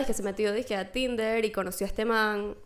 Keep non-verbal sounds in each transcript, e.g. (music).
es que se metió dije, a Tinder y conoció a este man.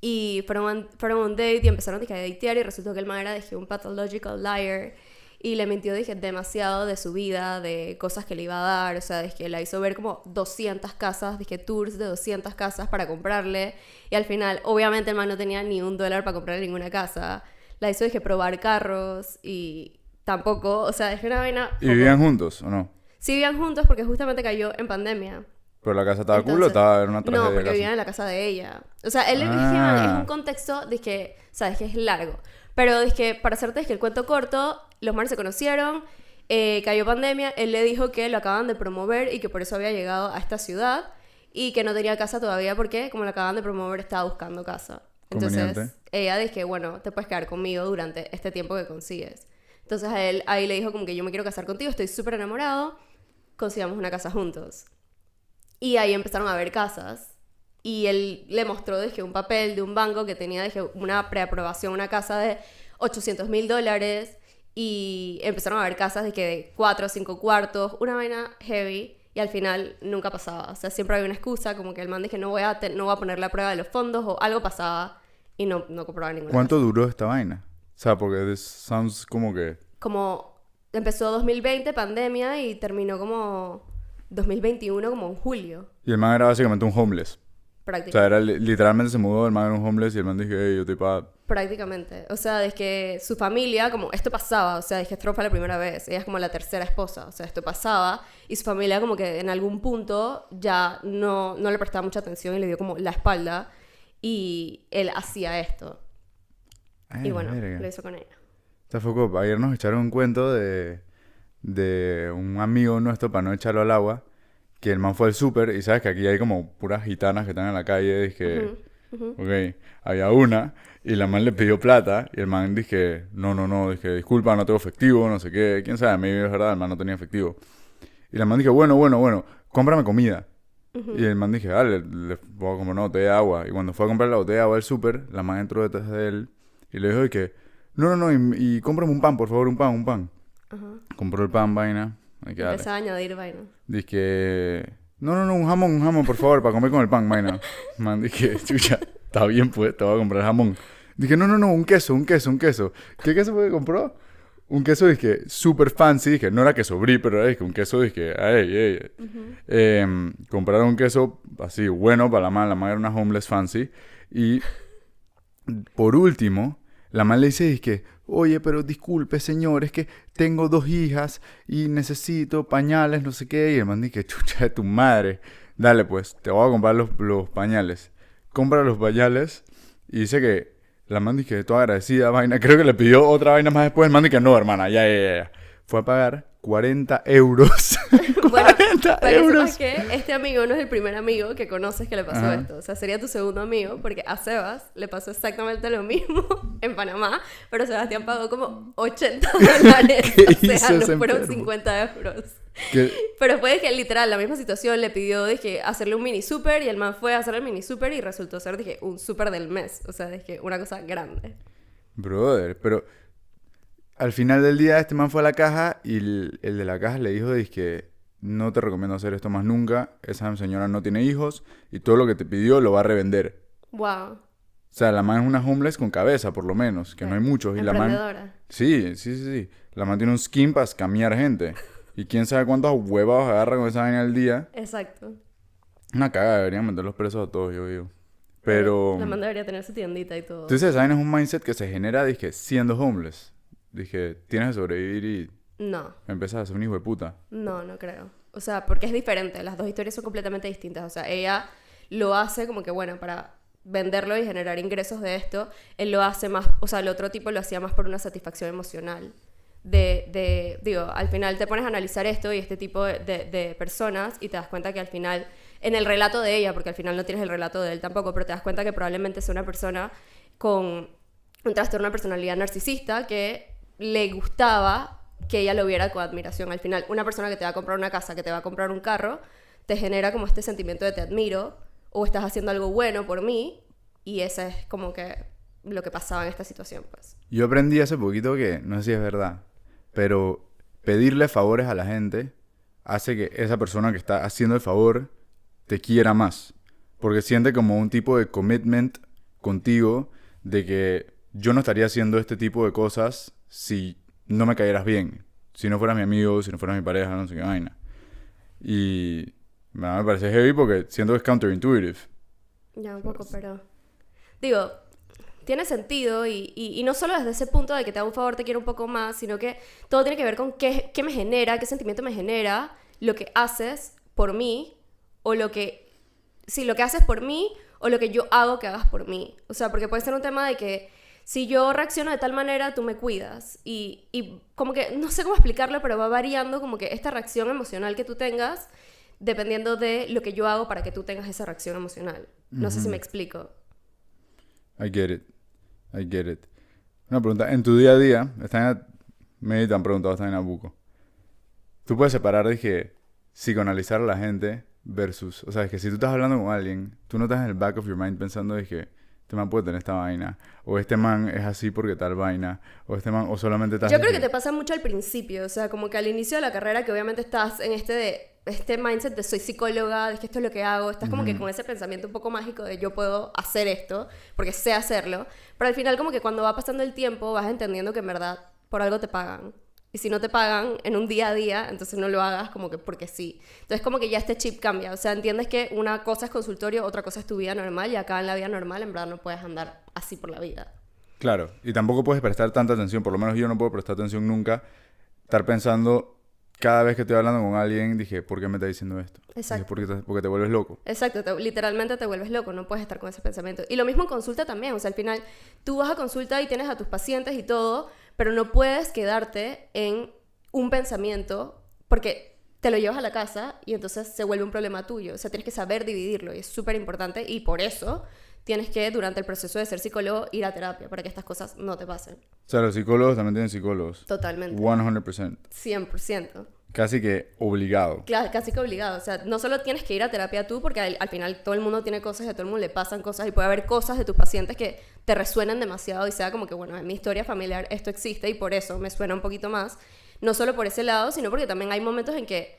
Y fueron, fueron un date y empezaron dije, a datear y resultó que el man era dije, un pathological liar. Y le mintió dije, demasiado de su vida, de cosas que le iba a dar, o sea, dije, la hizo ver como 200 casas, dije, tours de 200 casas para comprarle. Y al final, obviamente el man no tenía ni un dólar para comprarle ninguna casa, la hizo dije, probar carros y tampoco, o sea, es una vaina... ¿Y vivían juntos o no? Sí vivían juntos porque justamente cayó en pandemia. ¿Pero la casa estaba cool o Entonces- estaba en una tragedia No, porque vivían en la casa de ella. O sea, él Ah. es un contexto de que, sabes, que es largo. Pero es que, para hacerte es que el cuento corto, los manes se conocieron, eh, cayó pandemia, él le dijo que lo acaban de promover y que por eso había llegado a esta ciudad y que no tenía casa todavía porque como lo acaban de promover estaba buscando casa. Entonces, ella dice, bueno, te puedes quedar conmigo durante este tiempo que consigues. Entonces a él ahí le dijo como que yo me quiero casar contigo, estoy súper enamorado, consigamos una casa juntos. Y ahí empezaron a ver casas. Y él le mostró dije, un papel de un banco que tenía dije, una preaprobación, una casa de 800 mil dólares. Y empezaron a ver casas de que de 4 o 5 cuartos, una vaina heavy. Y al final nunca pasaba. O sea, siempre había una excusa, como que el man dije, no voy a, no voy a poner la prueba de los fondos o algo pasaba. Y no, no compraba ninguna ¿Cuánto duró esta vaina? O sea, porque this sounds como que... como empezó 2020, pandemia, y terminó como 2021, como en julio, Y el man era básicamente un homeless. O prácticamente. sea, era, li- literalmente se mudó, el man era un homeless y el man dije, hey, yo estoy pa... Prácticamente. O sea, es que su familia, como esto pasaba, o sea, es que fue la primera vez, ella es como la tercera esposa, o sea, esto pasaba, y su familia como que en algún punto ya no, no le prestaba mucha atención y le dio como la espalda, y él hacía esto. Ay, y bueno, verga. lo hizo con ella. Esta fue. Ayer nos echaron un cuento de, de un amigo nuestro, para no echarlo al agua, que el man fue al súper y sabes que aquí hay como puras gitanas que están en la calle. Dije, ok, había una y la man le pidió plata y el man dije, no, no, no, dije, disculpa, no tengo efectivo, no sé qué, quién sabe, a mí es verdad, el man no tenía efectivo. Y la man dije, bueno, bueno, bueno, cómprame comida. Y el man dije, dale, le voy a comprar una botella de agua. Y cuando fue a comprar la botella de agua del súper, la man entró detrás de él y le dijo que, no, no, no, y, y cómprame un pan, por favor, un pan, un pan. Ajá. Compró el pan, vaina. Hay que. Empezaba a añadir vaina. Dije, no, no, no, un jamón, un jamón, por favor, para comer con el pan, vaina. (laughs) Man, dije, chucha, está bien, pues, te voy a comprar jamón. Dije, no, no, no, un queso, un queso, un queso. ¿Qué queso fue que compró? Un queso, dije, super fancy. Dije, no era queso brie, pero dije, un queso, dije, ey, ey. Em, compraron un queso así, bueno para la madre. La madre era una homeless fancy. Y por último, la madre le dice, dije, oye, pero disculpe, señor, es que tengo dos hijas y necesito pañales, no sé qué. Y el man dice, chucha de tu madre. Dale, pues, te voy a comprar los, pañales. Compra los pañales y dice que la man dice, toda agradecida, vaina. Creo que le pidió otra vaina más después. El man no, hermana, ya, ya, ya. Fue a pagar 40 euros. (laughs) (laughs) Bueno, 40 para que euros. que este amigo no es el primer amigo que conoces que le pasó Ajá. esto. O sea, sería tu segundo amigo, porque a Sebas le pasó exactamente lo mismo (laughs) en Panamá, pero Sebastián pagó como 80 dólares. ¿Qué o sea, no fueron enfermo? 50 euros. Pero fue de que literal, la misma situación le pidió que hacerle un mini super y el man fue a hacer el mini super y resultó ser que un super del mes. O sea, que una cosa grande. Brother, pero al final del día este man fue a la caja y el, el de la caja le dijo, que no te recomiendo hacer esto más nunca, esa señora no tiene hijos y todo lo que te pidió lo va a revender. Wow. O sea, la man es una homeless con cabeza, por lo menos, que no hay muchos. Y la man... Sí, sí, sí, sí. La man tiene un skin para escamear gente. Y quién sabe cuántos huevos agarra con esa vaina al día. Exacto. Una caga, deberían meterlos presos a todos, yo digo. Pero... La man debería tener su tiendita y todo. Entonces, esa vaina es un mindset que se genera, dije, siendo homeless. Dije, tienes que sobrevivir y No. empezar a ser un hijo de puta. No, no creo. O sea, porque es diferente. Las dos historias son completamente distintas. O sea, ella lo hace como que, bueno, para venderlo y generar ingresos de esto, él lo hace más, o sea, el otro tipo lo hacía más por una satisfacción emocional. De, de digo, al final te pones a analizar esto y este tipo de, de- de personas y te das cuenta que al final, en el relato de ella, porque al final no tienes el relato de él tampoco, pero te das cuenta que probablemente sea una persona con un trastorno de personalidad narcisista que le gustaba que ella lo viera con admiración. Al final, una persona que te va a comprar una casa, que te va a comprar un carro, te genera como este sentimiento de te admiro o estás haciendo algo bueno por mí y ese es como que lo que pasaba en esta situación, pues. Yo aprendí hace poquito que, no sé si es verdad, pero pedirle favores a la gente hace que esa persona que está haciendo el favor te quiera más. Porque siente como un tipo de commitment contigo de que yo no estaría haciendo este tipo de cosas si no me cayeras bien. Si no fueras mi amigo, si no fueras mi pareja, no sé qué vaina. Y me parece heavy porque siento que es counterintuitive. Ya, un poco, pero... Digo, tiene sentido y, no solo desde ese punto de que te hago un favor, te quiero un poco más, sino que todo tiene que ver con qué, me genera, qué sentimiento me genera lo que haces por mí o lo que... Sí, lo que haces por mí o lo que yo hago que hagas por mí. O sea, porque puede ser un tema de que si yo reacciono de tal manera, tú me cuidas. Y, y, como que, no sé cómo explicarlo, pero va variando como que esta reacción emocional que tú tengas, dependiendo de lo que yo hago para que tú tengas esa reacción emocional. No sé si me explico. I get it. I get it. Una pregunta. En tu día a día, están me han preguntado, están en Abuco. Tú puedes separar, dije, psicoanalizar a la gente versus, o sea, es que si tú estás hablando con alguien, tú no estás en el back of your mind pensando, dije, este man puede tener esta vaina, o este man es así porque tal vaina, o este man, o solamente estás... Yo creo que te pasa mucho al principio, o sea, como que al inicio de la carrera, que obviamente estás en este de este mindset de soy psicóloga, de que esto es lo que hago, estás como que con ese pensamiento un poco mágico de yo puedo hacer esto, porque sé hacerlo, pero al final como que cuando va pasando el tiempo vas entendiendo que en verdad por algo te pagan. Y si no te pagan en un día a día, entonces no lo hagas como que porque sí. Entonces como que ya este chip cambia. O sea, entiendes que una cosa es consultorio, otra cosa es tu vida normal y acá en la vida normal en verdad no puedes andar así por la vida. Claro, y tampoco puedes prestar tanta atención, por lo menos yo no puedo prestar atención nunca, estar pensando cada vez que estoy hablando con alguien, dije, ¿por qué me está diciendo esto? Exacto. porque, te, porque te vuelves loco. Exacto, literalmente te vuelves loco, no puedes estar con ese pensamiento. Y lo mismo en consulta también, o sea, al final tú vas a consulta y tienes a tus pacientes y todo, pero no puedes quedarte en un pensamiento porque te lo llevas a la casa y entonces se vuelve un problema tuyo. O sea, tienes que saber dividirlo y es súper importante y por eso tienes que durante el proceso de ser psicólogo ir a terapia para que estas cosas no te pasen. O sea, los psicólogos también tienen psicólogos. Totalmente. 100%. 100%. Casi que obligado. Claro, casi que obligado. O sea, no solo tienes que ir a terapia tú, porque al, final todo el mundo tiene cosas y a todo el mundo le pasan cosas y puede haber cosas de tus pacientes que te resuenan demasiado y sea como que, bueno, en mi historia familiar esto existe y por eso me suena un poquito más. No solo por ese lado, sino porque también hay momentos en que,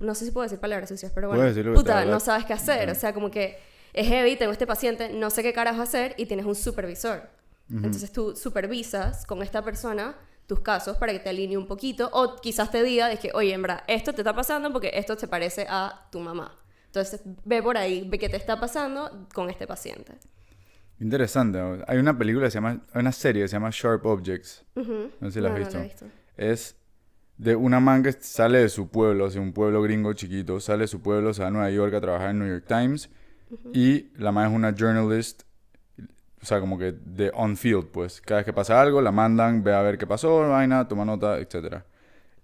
no sé si puedo decir palabras sucias, pero bueno, puta, no sabes qué hacer. O sea, como que es heavy, tengo este paciente, no sé qué carajo hacer y tienes un supervisor. Entonces tú supervisas con esta persona tus casos para que te alinee un poquito o quizás te diga de que, oye, en verdad, esto te está pasando porque esto te parece a tu mamá. Entonces, ve por ahí, ve qué te está pasando con este paciente. Interesante. Hay una película que se llama, hay una serie que se llama Sharp Objects. No sé si la has visto. Es de una man que sale de su pueblo, o sea, un pueblo gringo chiquito, sale de su pueblo, se va a Nueva York a trabajar en New York Times. Y la man es una journalist o sea, como que de on-field, pues. Cada vez que pasa algo, la mandan, ve a ver qué pasó, vaina, toma nota, etc.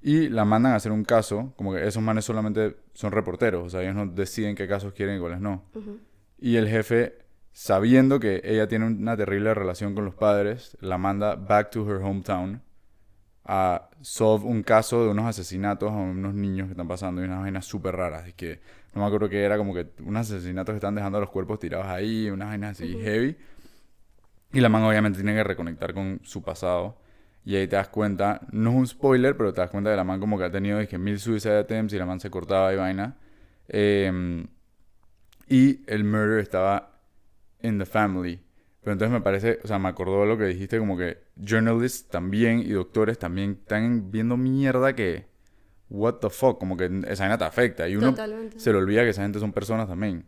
Y la mandan a hacer un caso, como que esos manes solamente son reporteros, o sea, ellos no deciden qué casos quieren y cuáles no. Y el jefe, sabiendo que ella tiene una terrible relación con los padres, la manda back to her hometown a solve un caso de unos asesinatos a unos niños que están pasando y unas vainas súper raras. Es que no me acuerdo que era como que unos asesinatos que están dejando los cuerpos tirados ahí, unas vainas así heavy. Y la man obviamente tiene que reconectar con su pasado. Y ahí te das cuenta, no es un spoiler, pero te das cuenta de la man como que ha tenido dije, mil suicide attempts y la man se cortaba y vaina. Em, y el murder estaba in the family. Pero entonces me parece, o sea, me acordó de lo que dijiste, como que journalists también y doctores también están viendo mierda que, what the fuck, como que esa vaina te afecta. Y uno se le olvida que esa gente son personas también.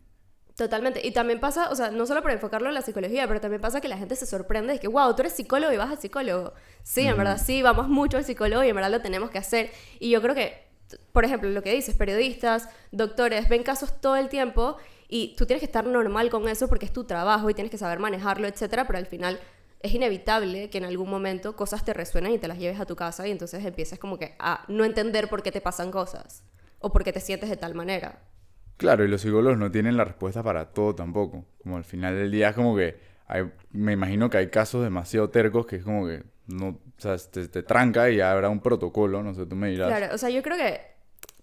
Totalmente. Y también pasa, o sea, no solo por enfocarlo en la psicología, pero también pasa que la gente se sorprende de que, wow, tú eres psicólogo y vas al psicólogo. Sí, en verdad, sí, vamos mucho al psicólogo y en verdad lo tenemos que hacer. Y yo creo que, por ejemplo, lo que dices, periodistas, doctores, ven casos todo el tiempo y tú tienes que estar normal con eso porque es tu trabajo y tienes que saber manejarlo, etcétera, pero al final es inevitable que en algún momento cosas te resuenen y te las lleves a tu casa y entonces empieces como que a no entender por qué te pasan cosas o por qué te sientes de tal manera. Claro, y los psicólogos no tienen la respuesta para todo tampoco. Como al final del día es como que me imagino que hay casos demasiado tercos que es como que no, o sea, te, te tranca y habrá un protocolo, no sé, tú me dirás. Claro, o sea, yo creo que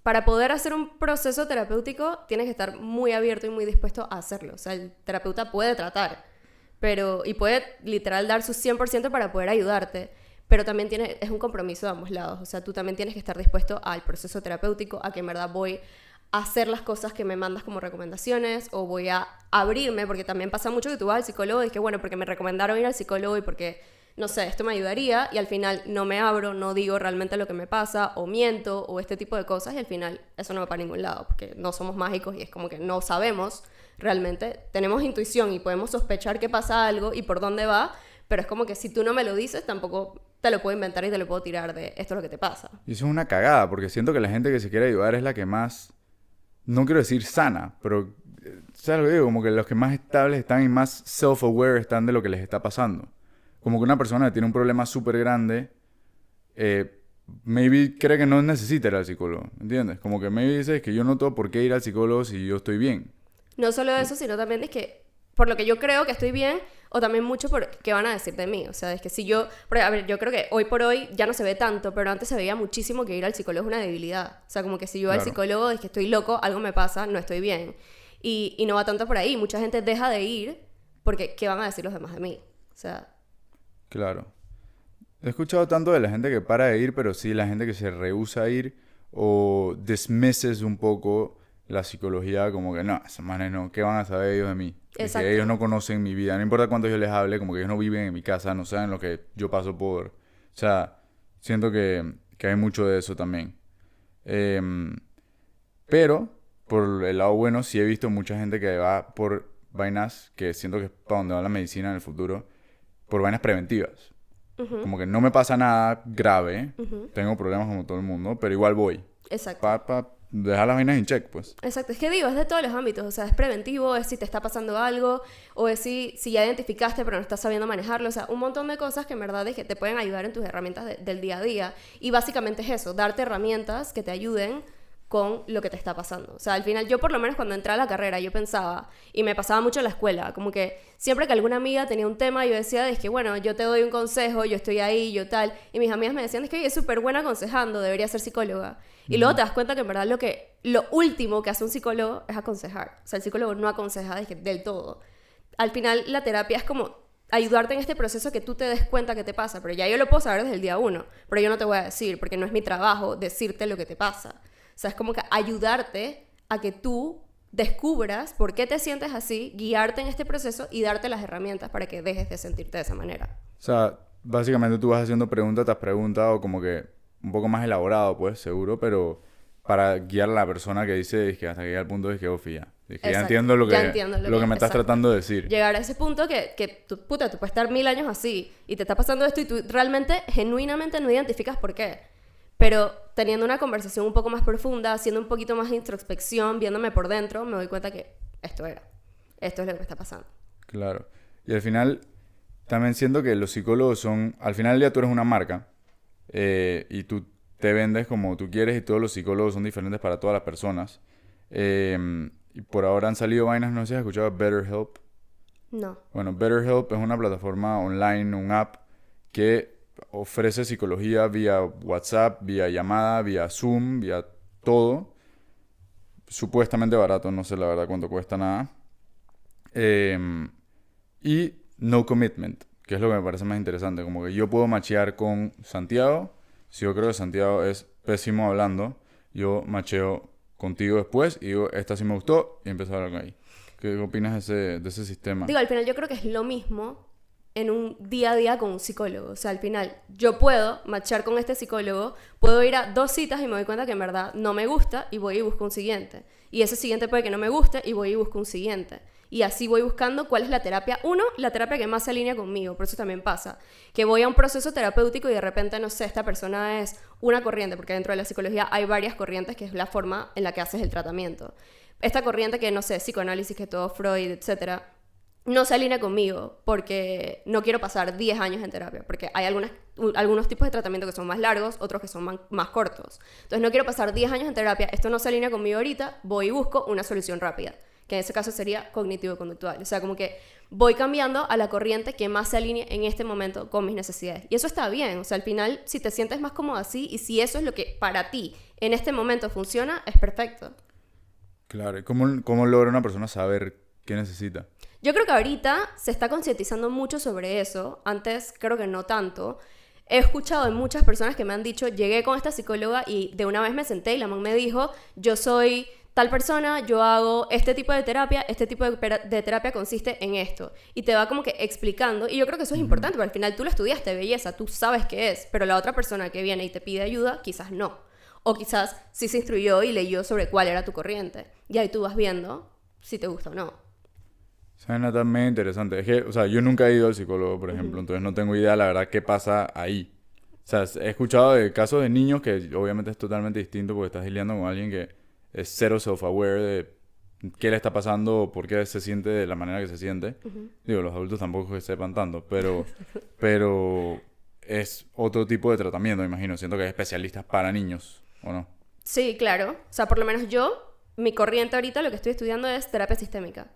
para poder hacer un proceso terapéutico tienes que estar muy abierto y muy dispuesto a hacerlo. O sea, el terapeuta puede tratar, pero y puede literal dar su 100% para poder ayudarte, pero también tiene, es un compromiso de ambos lados. O sea, tú también tienes que estar dispuesto al proceso terapéutico, a que en verdad voy hacer las cosas que me mandas como recomendaciones o voy a abrirme, porque también pasa mucho que tú vas al psicólogo y que bueno, porque me recomendaron ir al psicólogo y porque, no sé, esto me ayudaría y al final no me abro, no digo realmente lo que me pasa o miento o este tipo de cosas y al final eso no va para ningún lado, porque no somos mágicos y es como que no sabemos realmente, tenemos intuición y podemos sospechar que pasa algo y por dónde va, pero es como que si tú no me lo dices, tampoco te lo puedo inventar y te lo puedo tirar de esto es lo que te pasa. Y eso es una cagada, porque siento que la gente que se quiere ayudar es la que más, no quiero decir sana, pero, eh, ¿sabes lo que digo? Como que los que más estables están y más self-aware están de lo que les está pasando. Como que una persona que tiene un problema súper grande, eh, maybe cree que no necesita ir al psicólogo, ¿entiendes? Como que maybe dice que yo no tengo por qué ir al psicólogo si yo estoy bien. No solo eso, sino también es que, por lo que yo creo que estoy bien, o también mucho por qué van a decir de mí. O sea, es que si yo, a ver, yo creo que hoy por hoy ya no se ve tanto, pero antes se veía muchísimo que ir al psicólogo es una debilidad. O sea, como que si yo voy al psicólogo es que estoy loco, algo me pasa, no estoy bien. Y, y no va tanto por ahí. Mucha gente deja de ir porque ¿qué van a decir los demás de mí? O sea, Claro. He escuchado tanto de la gente que para de ir, pero sí la gente que se rehúsa a ir o dismisses un poco la psicología como que no, manes no, ¿qué van a saber ellos de mí? Exacto. que ellos no conocen mi vida, no importa cuánto yo les hable, como que ellos no viven en mi casa, no saben lo que yo paso por... O sea, siento que, que hay mucho de eso también. Em, pero, por el lado bueno, sí he visto mucha gente que va por vainas que siento que es para donde va la medicina en el futuro, por vainas preventivas. ujú, Como que no me pasa nada grave, ujú, tengo problemas como todo el mundo, pero igual voy. exacto. Para dejar las vainas en check, pues. Exacto, es que digo, es de todos los ámbitos, o sea, es preventivo, es si te está pasando algo, o es si, si ya identificaste pero no estás sabiendo manejarlo, o sea, un montón de cosas que en verdad es que te pueden ayudar en tus herramientas de- del día a día. Y básicamente es eso, darte herramientas que te ayuden con lo que te está pasando. O sea, al final yo por lo menos cuando entré a la carrera yo pensaba, y me pasaba mucho en la escuela, como que siempre que alguna amiga tenía un tema yo decía, es que bueno, yo te doy un consejo, yo estoy ahí, yo tal, y mis amigas me decían, es que es súper buena aconsejando, debería ser psicóloga. Y luego te das cuenta que en verdad lo, que, lo último que hace un psicólogo es aconsejar. O sea, el psicólogo no aconseja de que- del todo. Al final la terapia es como ayudarte en este proceso que tú te des cuenta que te pasa, pero ya yo lo puedo saber desde el día uno, pero yo no te voy a decir, porque no es mi trabajo decirte lo que te pasa. O sea, es como que ayudarte a que tú descubras por qué te sientes así, guiarte en este proceso y darte las herramientas para que dejes de sentirte de esa manera. O sea, básicamente tú vas haciendo pregunta tras pregunta o como que un poco más elaborado, pues, seguro, pero para guiar a la persona que dice es que hasta que llega al punto de que, oh, fía, es que ya entiendo lo que, entiendo lo lo que- que me estás exacto. tratando de decir. Llegar a ese punto que, que tú, puta, tú puedes estar mil años así y te está pasando esto y tú realmente, genuinamente no identificas por qué. Pero teniendo una conversación un poco más profunda, haciendo un poquito más de introspección, viéndome por dentro, me doy cuenta que esto era. Esto es lo que me está pasando. Claro. Y al final, también siento que los psicólogos son, al final del día tú eres una marca eh, y tú te vendes como tú quieres y todos los psicólogos son diferentes para todas las personas. Eh, y por ahora han salido vainas, no sé si has escuchado BetterHelp. No. Bueno, BetterHelp es una plataforma online, un app que ofrece psicología vía WhatsApp, vía llamada, vía Zoom, vía todo. Supuestamente barato, no sé la verdad cuánto cuesta nada. Em, y no commitment, que es lo que me parece más interesante. Como que yo puedo machear con Santiago. Si yo creo que Santiago es pésimo hablando, yo macheo contigo después y digo, esta sí me gustó y empiezo a hablar con ahí. ¿Qué opinas de ese, de ese sistema? Digo, al final yo creo que es lo mismo en un día a día con un psicólogo. O sea, al final yo puedo marchar con este psicólogo, puedo ir a dos citas y me doy cuenta que en verdad no me gusta y voy y busco un siguiente. Y ese siguiente puede que no me guste y voy y busco un siguiente. Y así voy buscando cuál es la terapia. Uno, la terapia que más se alinea conmigo. Por eso también pasa. Que voy a un proceso terapéutico y de repente, no sé, esta persona es una corriente, porque dentro de la psicología hay varias corrientes, que es la forma en la que haces el tratamiento. Esta corriente que, no sé, psicoanálisis, que todo Freud, etcétera, no se alinea conmigo porque no quiero pasar 10 años en terapia, porque hay algunas, algunos tipos de tratamiento que son más largos, otros que son más cortos. Entonces no quiero pasar 10 años en terapia, esto no se alinea conmigo ahorita, voy y busco una solución rápida, que en ese caso sería cognitivo-conductual. O sea, como que voy cambiando a la corriente que más se alinee en este momento con mis necesidades. Y eso está bien, o sea, al final, si te sientes más cómodo así y si eso es lo que para ti en este momento funciona, es perfecto. Claro, ¿y ¿cómo, cómo logra una persona saber qué necesita? Yo creo que ahorita se está concientizando mucho sobre eso. Antes creo que no tanto. He escuchado de muchas personas que me han dicho, llegué con esta psicóloga y de una vez me senté y la man me dijo, yo soy tal persona, yo hago este tipo de terapia, este tipo de terapia consiste en esto. Y te va como que explicando. Y yo creo que eso es importante, porque al final tú lo estudiaste, belleza, tú sabes qué es, pero la otra persona que viene y te pide ayuda, quizás no. O quizás sí se instruyó y leyó sobre cuál era tu corriente. Y ahí tú vas viendo si te gusta o no. Está medio interesante. Es que, o sea, yo nunca he ido al psicólogo, por ejemplo, entonces no tengo idea, la verdad, qué pasa ahí. O sea, he escuchado de casos de niños que obviamente es totalmente distinto porque estás lidiando con alguien que es cero self-aware de qué le está pasando o por qué se siente de la manera que se siente. Digo, los adultos tampoco sepan tanto, pero, (laughs) pero es otro tipo de tratamiento, me imagino. Siento que hay especialistas para niños, ¿o no? Sí, claro. O sea, por lo menos yo, mi corriente ahorita, lo que estoy estudiando es terapia sistémica.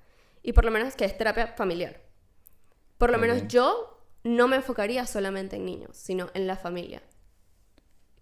Y por lo menos que es terapia familiar. Por lo menos yo no me enfocaría solamente en niños, sino en la familia.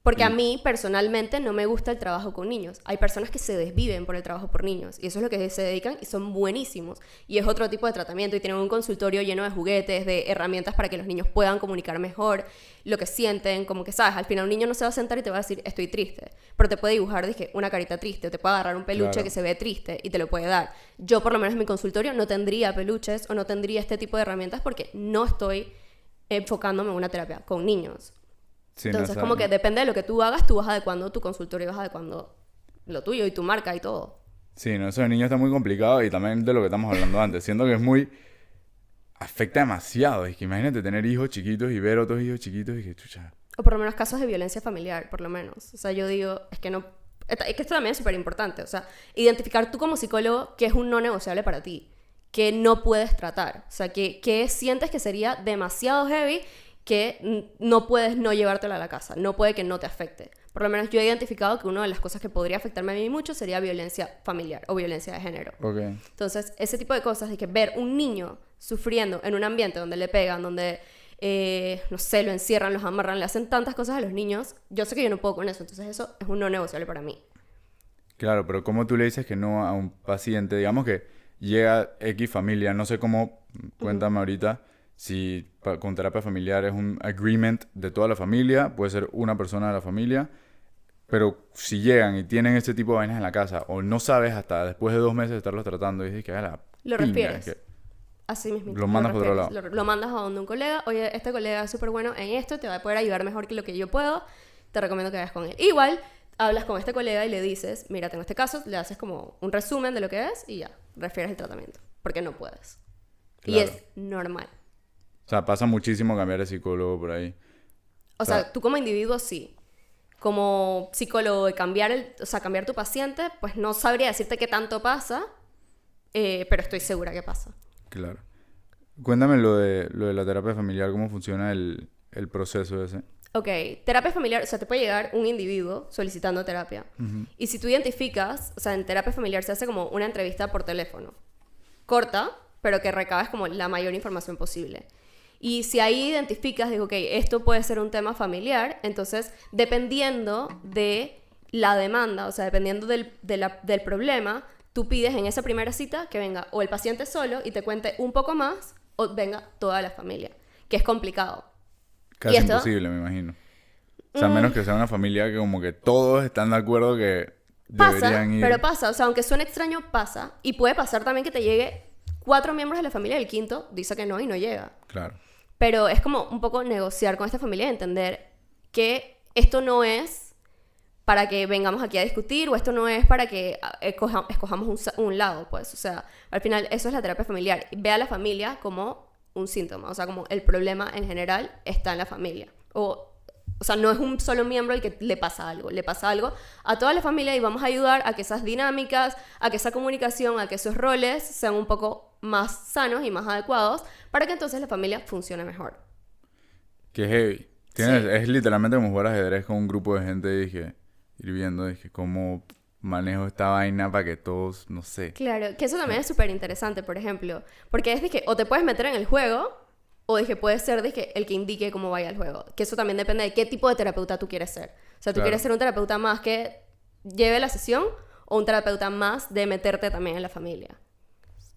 Porque a Mm. mí personalmente no me gusta el trabajo con niños. Hay personas que se desviven por el trabajo por niños y eso es lo que se dedican y son buenísimos. Y es otro tipo de tratamiento y tienen un consultorio lleno de juguetes, de herramientas para que los niños puedan comunicar mejor lo que sienten, como que sabes, al final un niño no se va a sentar y te va a decir estoy triste, pero te puede dibujar dije, una carita triste o te puede agarrar un peluche Claro. que se ve triste y te lo puede dar. Yo por lo menos en mi consultorio no tendría peluches o no tendría este tipo de herramientas porque no estoy enfocándome en una terapia con niños. Sí, no, Entonces, esa- como que depende de lo que tú hagas, tú vas adecuando tu consultorio y vas adecuando lo tuyo y tu marca y todo. Sí, no, eso de niños está muy complicado y también de lo que estamos hablando antes. Siento que es muy... Afecta demasiado. Es que imagínate tener hijos chiquitos y ver otros hijos chiquitos y que chucha. O por lo menos casos de violencia familiar, por lo menos. O sea, yo digo, es que no... Es que esto también es súper importante. O sea, identificar tú como psicólogo qué es un no negociable para ti, que no puedes tratar. O sea, que, que sientes que sería demasiado heavy que no puedes no llevártelo a la casa. No puede que no te afecte. Por lo menos yo he identificado que una de las cosas que podría afectarme a mí mucho sería violencia familiar o violencia de género. Ok. Entonces, ese tipo de cosas, de que ver un niño sufriendo en un ambiente donde le pegan, donde, eh, no sé, lo encierran, los amarran, le hacen tantas cosas a los niños, yo sé que yo no puedo con eso, entonces eso es un no negociable para mí. Claro, pero ¿cómo tú le dices que no a un paciente? Digamos que llega X familia, no sé cómo, cuéntame ahorita, si pa- con terapia familiar es un agreement de toda la familia, puede ser una persona de la familia, pero si llegan y tienen este tipo de vainas en la casa, o no sabes hasta después de dos meses de estarlos tratando, y dices que la Lo es que- Así mismo. Lo mandas por otro lado. Lo, lo mandas a donde un colega, oye, este colega es súper bueno en esto, te va a poder ayudar mejor que lo que yo puedo, te recomiendo que vayas con él. Igual, hablas con este colega y le dices, mira, tengo este caso, le haces como un resumen de lo que es y ya, refieres el tratamiento, porque no puedes. Y Claro. es normal. O sea, pasa muchísimo cambiar de psicólogo por ahí. O O sea- sea, tú como individuo sí. Como psicólogo de cambiar el, o sea, cambiar tu paciente, pues no sabría decirte qué tanto pasa, eh, pero estoy segura que pasa. Claro. Cuéntame lo de, lo de la terapia familiar, cómo funciona el, el proceso ese. Ok, terapia familiar, o sea, te puede llegar un individuo solicitando terapia. Y si tú identificas, o sea, en terapia familiar se hace como una entrevista por teléfono. Corta, pero que recabes como la mayor información posible. Y si ahí identificas, digo, ok, esto puede ser un tema familiar, entonces, dependiendo de la demanda, o sea, dependiendo del, de la- del problema, tú pides en esa primera cita que venga o el paciente solo y te cuente un poco más, o venga toda la familia, que es complicado. Casi imposible, me imagino. O sea, a Mm. menos que sea una familia que como que todos están de acuerdo que Pasa, deberían ir. pero pasa. O sea, aunque suene extraño, pasa. Y puede pasar también que te llegue cuatro miembros de la familia y el quinto dice que no y no llega. Claro. Pero es como un poco negociar con esta familia y entender que esto no es para que vengamos aquí a discutir o esto no es para que ah, escoja- escojamos un, lado, pues. O sea, al final eso es la terapia familiar. Ve a la familia como un síntoma, o sea, como el problema en general está en la familia. O sea, no es un solo miembro el que le pasa algo, le pasa algo a toda la familia y vamos a ayudar a que esas dinámicas, a que esa comunicación, a que esos roles sean un poco más sanos y más adecuados para que entonces la familia funcione mejor. Que heavy. Tienes- Sí. Es literalmente como jugar ajedrez con un grupo de gente y dije, ir viendo, dije, cómo manejo esta vaina para que todos, no sé. Claro, que eso también es súper interesante, por ejemplo, porque es de que o te puedes meter en el juego o de que puedes ser que el que indique cómo vaya el juego, que eso también depende de qué tipo de terapeuta tú quieres ser. O sea, tú Claro. quieres ser un terapeuta más que lleve la sesión o un terapeuta más de meterte también en la familia.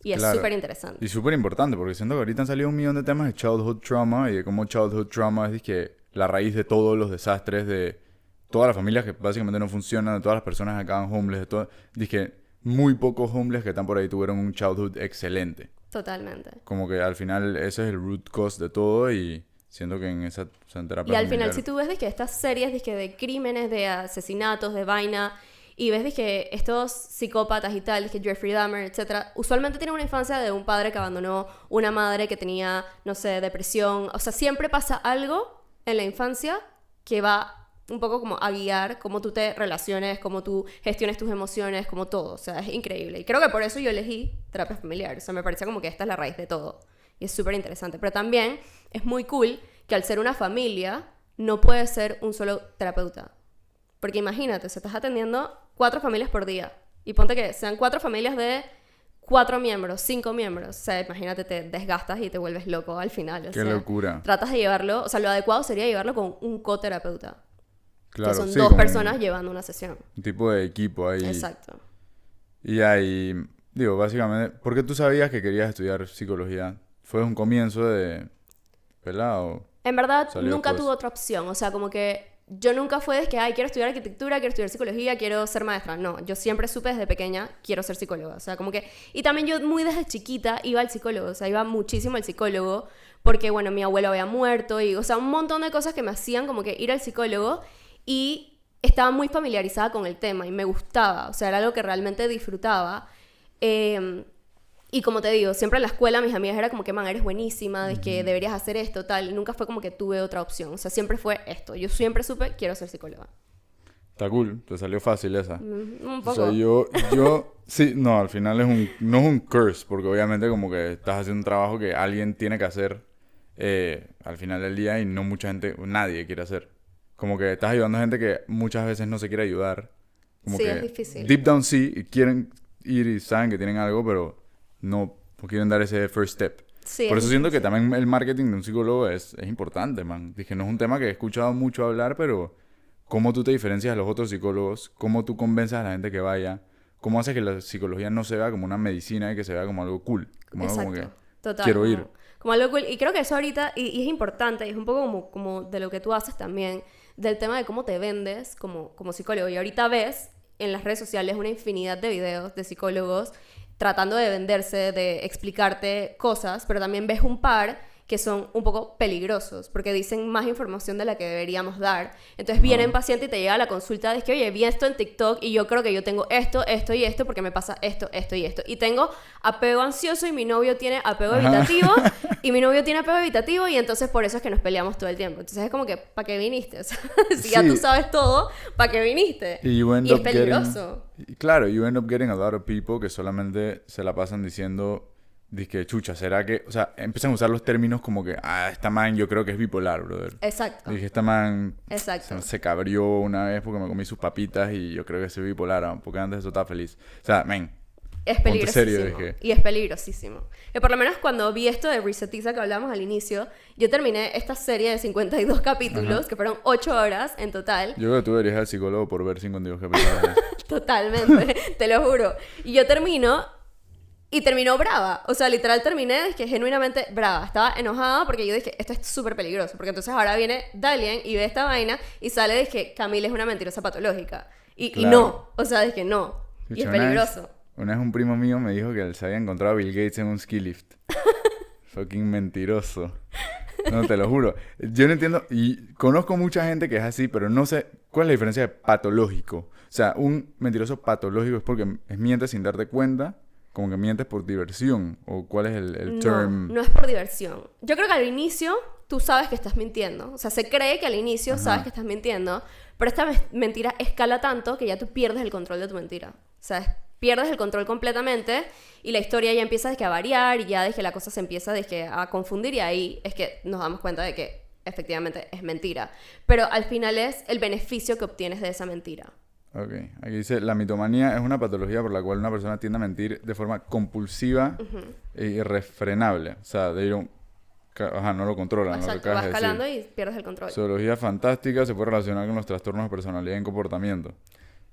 Y es súper interesante. Y súper importante, porque siento que ahorita han salido un millón de temas de childhood trauma y de cómo childhood trauma es que la raíz de todos los desastres de todas las familias que básicamente no funcionan, de todas las personas que acaban homeless, de todo. Dije, muy pocos homeless que están por ahí tuvieron un childhood excelente. Totalmente. Como que al final ese es el root cause de todo y siento que en esa, esa terapia Y al final, si tú ves de que estas series de, que de crímenes, de asesinatos, de vaina, y ves de que estos psicópatas y tal, que Jeffrey Dahmer, etcétera, usualmente tienen una infancia de un padre que abandonó, una madre que tenía, no sé, depresión. O sea, siempre pasa algo en la infancia que va un poco como a guiar cómo tú te relaciones, cómo tú gestiones tus emociones, como todo. O sea, es increíble. Y creo que por eso yo elegí terapia familiar. O sea, me parecía como que esta es la raíz de todo. Y es súper interesante. Pero también es muy cool que al ser una familia no puede ser un solo terapeuta. Porque imagínate, se estás atendiendo cuatro familias por día. Y ponte que sean cuatro familias de cuatro miembros, cinco miembros. O sea, imagínate, te desgastas y te vuelves loco al final. o Qué sea, locura. Tratas de llevarlo, o sea, lo adecuado sería llevarlo con un coterapeuta. Claro, que son sí, dos personas llevando una sesión. Un tipo de equipo ahí. Exacto. Y ahí, digo, básicamente, ¿por qué tú sabías que querías estudiar psicología? ¿Fue un comienzo de pelado? En verdad, nunca después. tuve otra opción. O sea, como que yo nunca fue de que, ay, quiero estudiar arquitectura, quiero estudiar psicología, quiero ser maestra. No, yo siempre supe desde pequeña, quiero ser psicóloga. O sea, como que... Y también yo muy desde chiquita iba al psicólogo. O sea, iba muchísimo al psicólogo porque, bueno, mi abuelo había muerto y, o sea, un montón de cosas que me hacían como que ir al psicólogo y estaba muy familiarizada con el tema y me gustaba. O sea, era algo que realmente disfrutaba. Eh, y como te digo, siempre en la escuela mis amigas era como que, man, eres buenísima, de que deberías hacer esto, tal. Nunca fue como que tuve otra opción. O sea, siempre fue esto. Yo siempre supe, quiero ser psicóloga. Está cool, te salió fácil esa. Mm, Un O poco. sea, yo, yo, sí, no, al final es un, no es un curse, porque obviamente como que estás haciendo un trabajo que alguien tiene que hacer eh, al final del día y no mucha gente, nadie quiere hacer. Como que estás ayudando a gente que muchas veces no se quiere ayudar. Como Sí, que es difícil. Deep down sí, y quieren ir y saben que tienen algo, pero no, quieren dar ese first step. Sí, Por es eso siento que difícil. también el marketing de un psicólogo es, es importante, man. Dije, no es un tema que he escuchado mucho hablar, pero cómo tú te diferencias de los otros psicólogos, cómo tú convences a la gente que vaya, cómo haces que la psicología no se vea como una medicina y que se vea como algo cool. Como algo como Exacto. que Total. quiero como- ir. Como algo cool. Y creo que eso ahorita, y, y es importante, y es un poco como, como de lo que tú haces también, del tema de cómo te vendes como, como psicólogo. Y ahorita ves en las redes sociales una infinidad de videos de psicólogos tratando de venderse, de explicarte cosas, pero también ves un par que son un poco peligrosos, porque dicen más información de la que deberíamos dar. Entonces viene un paciente y te llega a la consulta de que, oye, vi esto en TikTok y yo creo que yo tengo esto, esto y esto porque me pasa esto, esto y esto. Y tengo apego ansioso y mi novio tiene apego evitativo (laughs) y mi novio tiene apego evitativo y entonces por eso es que nos peleamos todo el tiempo. Entonces es como que, ¿para qué viniste? (laughs) O sea, si ya tú sabes todo, ¿para qué viniste? Y, es getting- peligroso. claro, you end up getting a lot of people que solamente se la pasan diciendo, que chucha, ¿será que...? O sea, empiezan a usar los términos como que, ah, esta man yo creo que es bipolar, brother. Exacto. Dije, esta man Exacto. se, se cabrió una vez porque me comí sus papitas y yo creo que soy bipolar, ah, porque antes eso estaba feliz. O sea, men, Es peligrosísimo. serio, dije. Y es peligrosísimo. Que por lo menos cuando vi esto de Resetiza que hablamos al inicio, yo terminé esta serie de 52 capítulos, que fueron 8 horas en total. yo creo que tú deberías al psicólogo por ver 52 capítulos. (laughs) Totalmente, te lo juro. Y yo termino y terminó brava. O sea, literal terminé es que genuinamente brava. Estaba enojada porque yo dije, esto es súper peligroso. Porque entonces ahora viene Dalian y ve esta vaina y sale de que Camila es una mentirosa patológica. Y, no. O sea, es que no. Y es Escucha, una vez- peligroso. Una vez un primo mío me dijo que él se había encontrado a Bill Gates en un ski lift. (laughs) Fucking mentiroso. No, te lo juro. Yo no entiendo. Y conozco mucha gente que es así, pero no sé cuál es la diferencia de patológico. O sea, un mentiroso patológico es porque es mientes sin darte cuenta, como que mientes por diversión. O cuál es el, el term. No, no es por diversión. Yo creo que al inicio tú sabes que estás mintiendo. O sea, se cree que al inicio Ajá. sabes que estás mintiendo, pero esta mentira escala tanto que ya tú pierdes el control de tu mentira. O sea, es- pierdes el control completamente y la historia ya empieza que a variar y ya de que la cosa se empieza que a confundir y ahí es que nos damos cuenta de que efectivamente es mentira. Pero al final es el beneficio que obtienes de esa mentira. Ok, aquí dice, la mitomanía es una patología por la cual una persona tiende a mentir de forma compulsiva e irrefrenable. O sea, de ir Ajá, no lo controlan. lo que Exacto, va acabas de decir. escalando y pierdes el control. Zoología fantástica se puede relacionar con los trastornos de personalidad y comportamiento.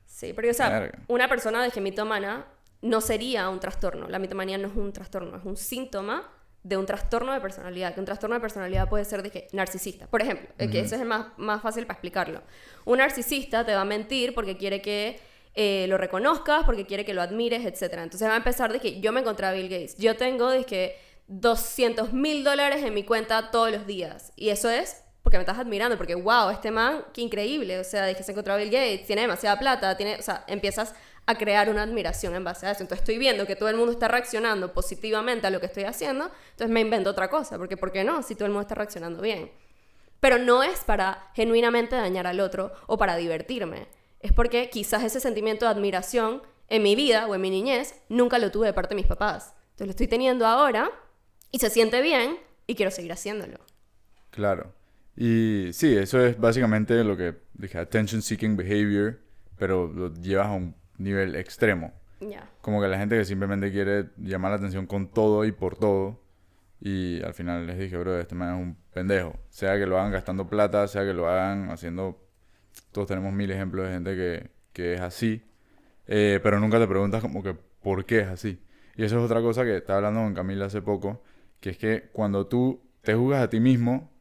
Sí, porque, o sea, Verga. una persona de que mitomana no sería un trastorno. La mitomanía no es un trastorno, es un síntoma de un trastorno de personalidad. Que un trastorno de personalidad puede ser de que narcisista. Por ejemplo, eh, que ese es el más, más fácil para explicarlo. Un narcisista te va a mentir porque quiere que eh, lo reconozcas, porque quiere que lo admires, etc. Entonces va a empezar de que yo me encontré a Bill Gates. Yo tengo de que 200 mil dólares en mi cuenta todos los días. Y eso es porque me estás admirando, porque wow, este man, qué increíble. O sea, de que se encontró a Bill Gates, tiene demasiada plata, tiene, o sea, empiezas a crear una admiración en base a eso. Entonces estoy viendo que todo el mundo está reaccionando positivamente a lo que estoy haciendo, entonces me invento otra cosa, porque ¿por qué no? Si todo el mundo está reaccionando bien. Pero no es para genuinamente dañar al otro o para divertirme. Es porque quizás ese sentimiento de admiración en mi vida o en mi niñez nunca lo tuve de parte de mis papás. Entonces lo estoy teniendo ahora y se siente bien y quiero seguir haciéndolo. Claro. Y sí, eso es básicamente lo que dije, attention seeking behavior, pero lo llevas a un nivel extremo. Ya. Como que la gente que simplemente quiere llamar la atención con todo y por todo. Y al final les dije, bro, este man es un pendejo. Sea que lo hagan gastando plata, sea que lo hagan haciendo... Todos tenemos mil ejemplos de gente que, que es así. Eh, pero nunca te preguntas como que por qué es así. Y eso es otra cosa que estaba hablando con Camila hace poco, que es que cuando tú te juzgas a ti mismo,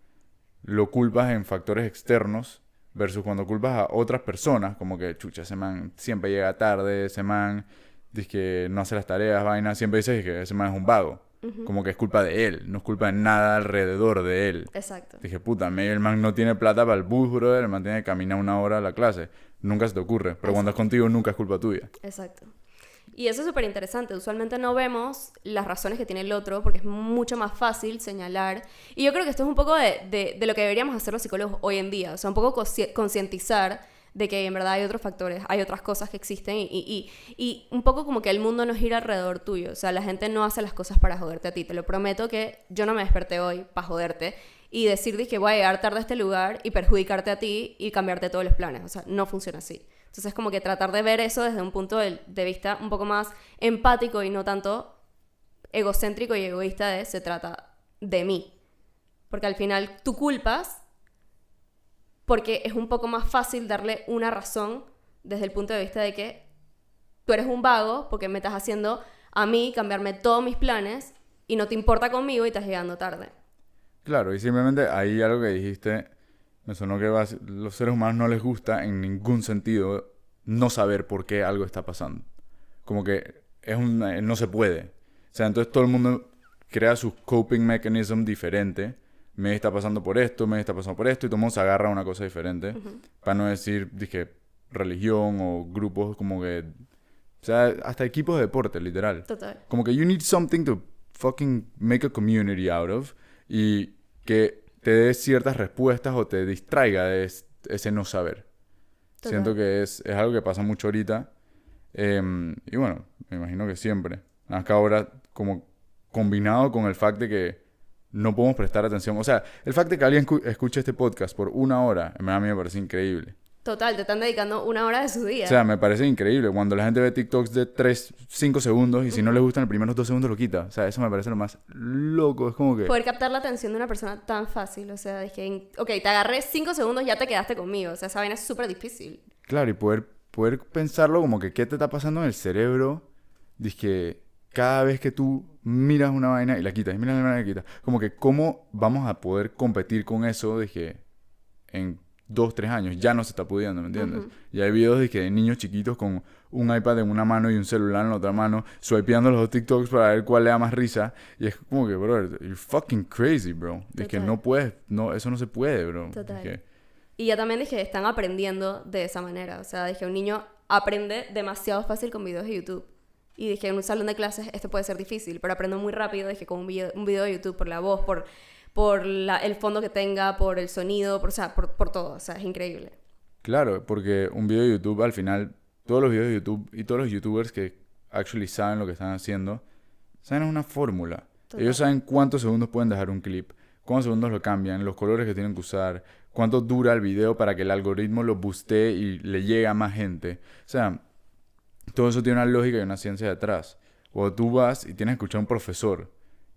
lo culpas en factores externos versus cuando culpas a otras personas, como que, chucha, ese man siempre llega tarde, ese man dice que no hace las tareas, vaina, siempre dices que ese man es un vago. Como que es culpa de él, no es culpa de nada alrededor de él. Exacto. Dije, puta, el man no tiene plata para el bus, brother, el man tiene que caminar una hora a la clase. Nunca se te ocurre, pero cuando es contigo nunca es culpa tuya. Exacto. Y eso es súper interesante. Usualmente no vemos las razones que tiene el otro porque es mucho más fácil señalar. Y yo creo que esto es un poco de, de- lo que deberíamos hacer los psicólogos hoy en día. O sea, un poco concientizar de que en verdad hay otros factores, hay otras cosas que existen y, y un poco como que el mundo no gira alrededor tuyo. O sea, la gente no hace las cosas para joderte a ti. Te lo prometo que yo no me desperté hoy para joderte y decir que voy a llegar tarde a este lugar y perjudicarte a ti y cambiarte todos los planes. O sea, no funciona así. Entonces, como que tratar de ver eso desde un punto de, de vista un poco más empático y no tanto egocéntrico y egoísta de se trata de mí. Porque al final tú culpas porque es un poco más fácil darle una razón desde el punto de vista de que tú eres un vago porque me estás haciendo a mí cambiarme todos mis planes y no te importa conmigo y estás llegando tarde. Claro, y simplemente ahí algo que dijiste, me sonó que vas- los seres humanos no les gusta en ningún sentido no saber por qué algo está pasando. Como que es un, eh, no se puede. O sea, entonces todo el mundo crea su coping mechanism diferente. Me está pasando por esto, me está pasando por esto, y todo el mundo se agarra a una cosa diferente. Para no decir, dije, religión o grupos como que... O sea, hasta equipos de deporte, literal. Total. Como que you need something to fucking make a community out of y que te dé ciertas respuestas o te distraiga de es- ese no saber. Total. Siento que es, es algo que pasa mucho ahorita. em, y bueno, me imagino que siempre. Nada más que ahora como combinado con el fact de que no podemos prestar atención. O sea, el fact de que alguien escu- escuche este podcast por una hora, a mí me parece increíble. Total, te están dedicando una hora de su día. O sea, me parece increíble. Cuando la gente ve TikToks de 3, 5 segundos y si no les gustan los primeros 2 segundos lo quita. O sea, eso me parece lo más loco. Es como que... Poder captar la atención de una persona tan fácil. O sea, dije, en- ok, te agarré cinco segundos, ya te quedaste conmigo. O sea, esa vaina es súper difícil. Claro, y poder, poder pensarlo como que qué te está pasando en el cerebro. Dice que cada vez que tú miras una vaina y la quitas, y miras la vaina y la quitas. Como que cómo vamos a poder competir con eso que en dos, tres años ya no se está pudiendo, ¿me entiendes? Y hay videos de que de niños chiquitos con un iPad en una mano y un celular en la otra mano, swipeando los dos TikToks para ver cuál le da más risa. Y es como que, bro, you're fucking crazy, bro. Es que Total. no puedes, no, eso no se puede, bro. Total. Dije, Y ya también dije, están aprendiendo de esa manera. O sea, dije, un niño aprende demasiado fácil con videos de YouTube. Y dije, en un salón de clases esto puede ser difícil, pero aprendo muy rápido, dije, con un video, un video de YouTube, por la voz, por, por la- el fondo que tenga, por el sonido, por, o sea, por, por todo. O sea, es increíble. Claro, porque un video de YouTube al final, todos los videos de YouTube y todos los YouTubers que actually saben lo que están haciendo, saben una fórmula. Total. Ellos saben cuántos segundos pueden dejar un clip, cuántos segundos lo cambian, los colores que tienen que usar, cuánto dura el video para que el algoritmo lo boostee y le llegue a más gente. O sea, todo eso tiene una lógica y una ciencia detrás. Cuando tú vas y tienes que escuchar a un profesor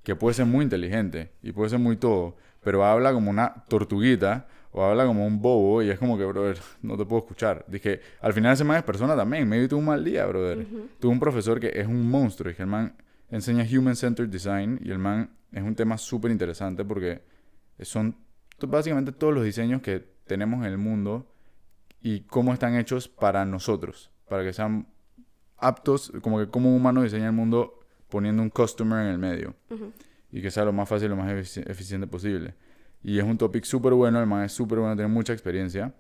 que puede ser muy inteligente y puede ser muy todo, pero habla como una tortuguita o habla como un bobo y es como que, brother, (laughs) no te puedo escuchar. Dije, al final ese man es persona también, maybe tuvo un mal día, brother. Tuvo un profesor que es un monstruo y que el man enseña Human Centered Design y el man es un tema súper interesante porque son básicamente todos los diseños que tenemos en el mundo y cómo están hechos para nosotros, para que sean aptos, como que como un humano diseña el mundo poniendo un customer en el medio Ujú. y que sea lo más fácil lo más efici- eficiente posible. Y es un topic súper bueno, el man es súper bueno, tiene mucha experiencia,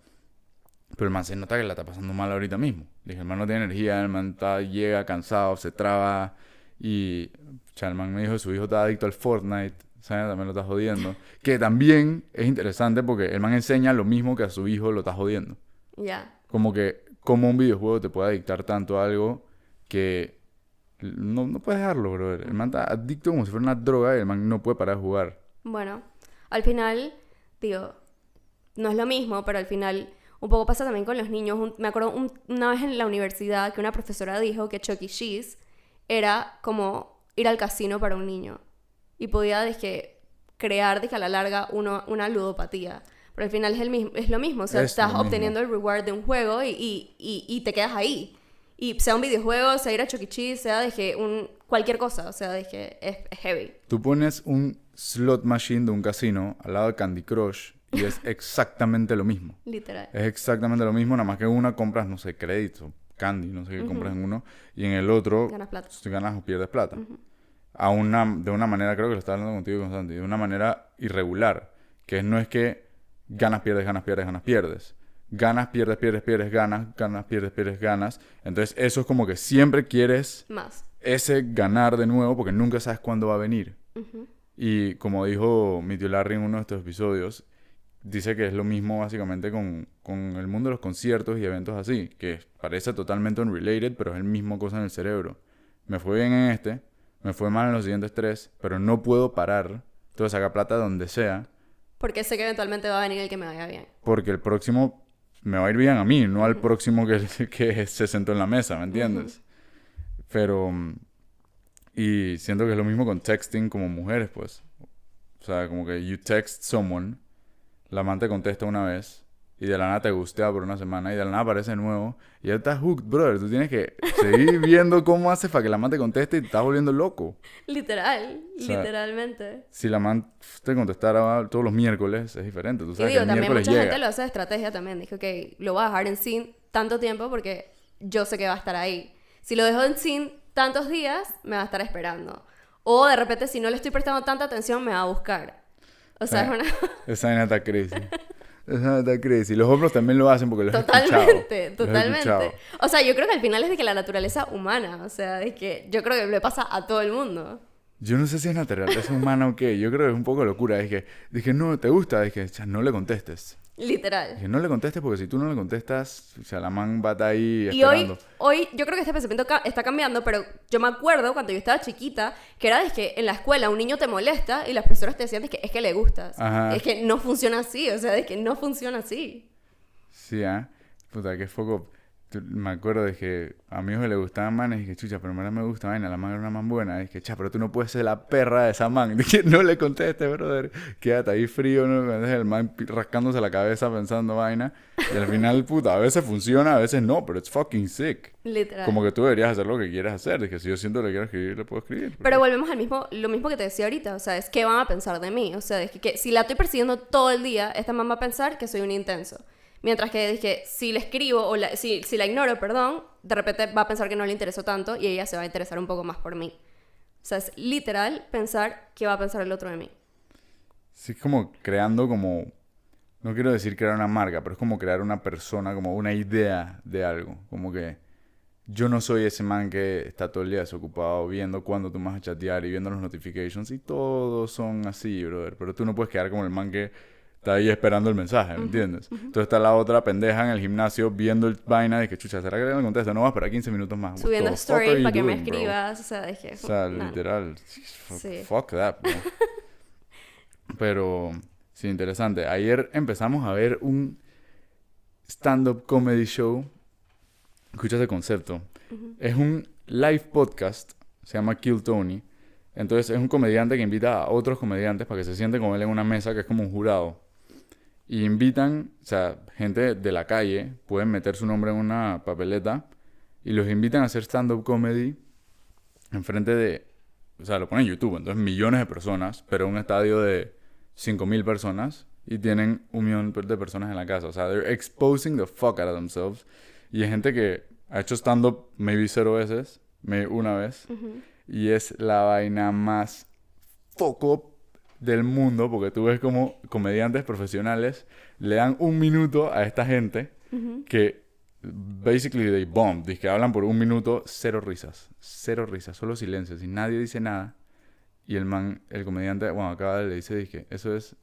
pero el man se nota que la está pasando mal ahorita mismo. Dije, el man no tiene energía, el man está, llega cansado, se traba y o sea, el man me dijo su hijo está adicto al Fortnite, ¿sabes? También lo está jodiendo. (laughs) Que también es interesante porque el man enseña lo mismo que a su hijo lo está jodiendo. Ya. Como que, como un videojuego te puede adictar tanto a algo que no, no puedes dejarlo, brother. El man está adicto como si fuera una droga y el man no puede parar de jugar. Bueno, al final, digo, no es lo mismo, pero al final un poco pasa también con los niños. Un- me acuerdo un- una vez en la universidad que una profesora dijo que Chuck E. Cheese era como ir al casino para un niño. Y podía, dije, crear, dije, a la larga uno, una ludopatía. Pero al final es, el mismo, es lo mismo. O sea, Es estás obteniendo el reward de un juego y, y, y, y te quedas ahí. Y sea un videojuego, sea ir a Chuck E. Sea, dije, un, cualquier cosa. O sea, dije, es, es heavy. Tú pones un slot machine de un casino al lado de Candy Crush y es (laughs) exactamente lo mismo. Literal. Es exactamente lo mismo, nada más que en una compras, no sé, crédito, candy, no sé qué compras en uno, y en el otro Ganas plata. ganas o pierdes plata. a una, de una manera, creo que lo estaba hablando contigo, Constante, de una manera irregular, que no es que ganas, pierdes, ganas, pierdes, ganas, pierdes. Ganas, pierdes, pierdes, pierdes, ganas, ganas, pierdes, pierdes, ganas. Entonces eso es como que siempre quieres Más. ese ganar de nuevo porque nunca sabes cuándo va a venir. Y como dijo mi tío Larry en uno de estos episodios, dice que es lo mismo básicamente con, con el mundo de los conciertos y eventos así, que parece totalmente unrelated, pero es el mismo cosa en el cerebro. Me fue bien en este, me fue mal en los siguientes tres, pero no puedo parar. Entonces sacar plata donde sea, Porque sé que eventualmente va a venir el que me vaya bien. porque el próximo me va a ir bien a mí, no al próximo que, (laughs) que se sentó en la mesa, ¿me entiendes? Pero... mm, Y siento que es lo mismo con texting como mujeres, pues. O sea, como que you text someone, la man te contesta una vez, y de la nada te gustea por una semana, y de la nada aparece nuevo, y ya estás hooked, brother. Tú tienes que seguir (laughs) viendo cómo hace para que la man te conteste y te estás volviendo loco. Literal, O sea, literalmente. Si la man te contestara todos los miércoles, es diferente. Tú Y sabes digo, que el también mucha llega. gente lo hace de estrategia también. Dijo, ok, lo voy a dejar en sin tanto tiempo porque yo sé que va a estar ahí. Si lo dejo en sin tantos días, me va a estar esperando. O de repente, si no le estoy prestando tanta atención, me va a buscar. O sea, Sí. es una... Esa vaina está crazy. (laughs) Vaina está crazy. Los hombres también lo hacen porque los. Totalmente, totalmente. O sea, yo creo que al final es de que la naturaleza humana, o sea, de que yo creo que le pasa a todo el mundo. Yo no sé si es naturaleza humana o qué. Yo creo que es un poco locura. Dije, dije no, ¿te gusta? Dije, "Cha, no le contestes. Literal. Dije, no le contestes porque si tú no le contestas, o sea, la man va a estar ahí Y hoy, esperando. hoy, yo creo que este pensamiento ca- está cambiando, pero yo me acuerdo cuando yo estaba chiquita, que era de que en la escuela un niño te molesta y las profesoras te decían de que es que le gustas. Ajá. Es que no funciona así, o sea, de que no funciona así. Sí, ¿ah? Puta, qué foco. Me acuerdo de que a mi hijo le gustaban manes y dije, chucha, pero verdad me gusta vaina, la man era una man buena. Y dije, cha, pero tú no puedes ser la perra de esa man. (laughs) Dije, no le contestes, brother. Quédate ahí frío, ¿no? El man rascándose la cabeza pensando vaina. Y al final, (laughs) puta, a veces funciona, a veces no, pero it's fucking sick. Literal. Como que tú deberías hacer lo que quieras hacer. Dije, si yo siento que quiero escribir, le puedo escribir. Pero volvemos al mismo, lo mismo que te decía ahorita, o sea, es qué van a pensar de mí, o sea, es que, que si la estoy persiguiendo todo el día, esta mamá va a pensar que soy un intenso. Mientras que dije, si le escribo o la- si, si la ignoro, perdón, de repente va a pensar que no le interesó tanto y ella se va a interesar un poco más por mí. O sea, es literal pensar qué va a pensar el otro de mí. Sí, es como creando como... No quiero decir crear una marca, pero es como crear una persona, como una idea de algo. Como que yo no soy ese man que está todo el día desocupado viendo cuándo tú vas a chatear y viendo los notifications y todos son así, brother. Pero tú no puedes quedar como el man que está ahí esperando el mensaje, ¿me entiendes? Entonces está la otra pendeja en el gimnasio viendo el vaina de que, chucha, ¿será que le contesta? No, va a esperar 15 minutos más. Subiendo you para que me bro? escribas, o sea, dije... O sea, nah. literal. Sí. fuck that, bro. (laughs) Pero, sí, interesante. Ayer empezamos a ver un stand-up comedy show. Escucha ese concepto. Es un live podcast. Se llama Kill Tony. Entonces es un comediante que invita a otros comediantes para que se sienten con él en una mesa que es como un jurado. Y invitan, o sea, gente de la calle, pueden meter su nombre en una papeleta y los invitan a hacer stand-up comedy enfrente de, o sea, lo ponen en YouTube, entonces millones de personas, pero un estadio de 5.000 personas y tienen un millón de personas en la casa. O sea, they're exposing the fuck out of themselves. Y hay gente que ha hecho stand-up maybe cero veces, maybe una vez. Y es la vaina más foco del mundo, porque tú ves como comediantes profesionales le dan un minuto a esta gente que basically they bomb, dice que hablan por un minuto, cero risas, cero risas, solo silencios y nadie dice nada. Y el man, el comediante, bueno, acaba de le dice, dije, eso es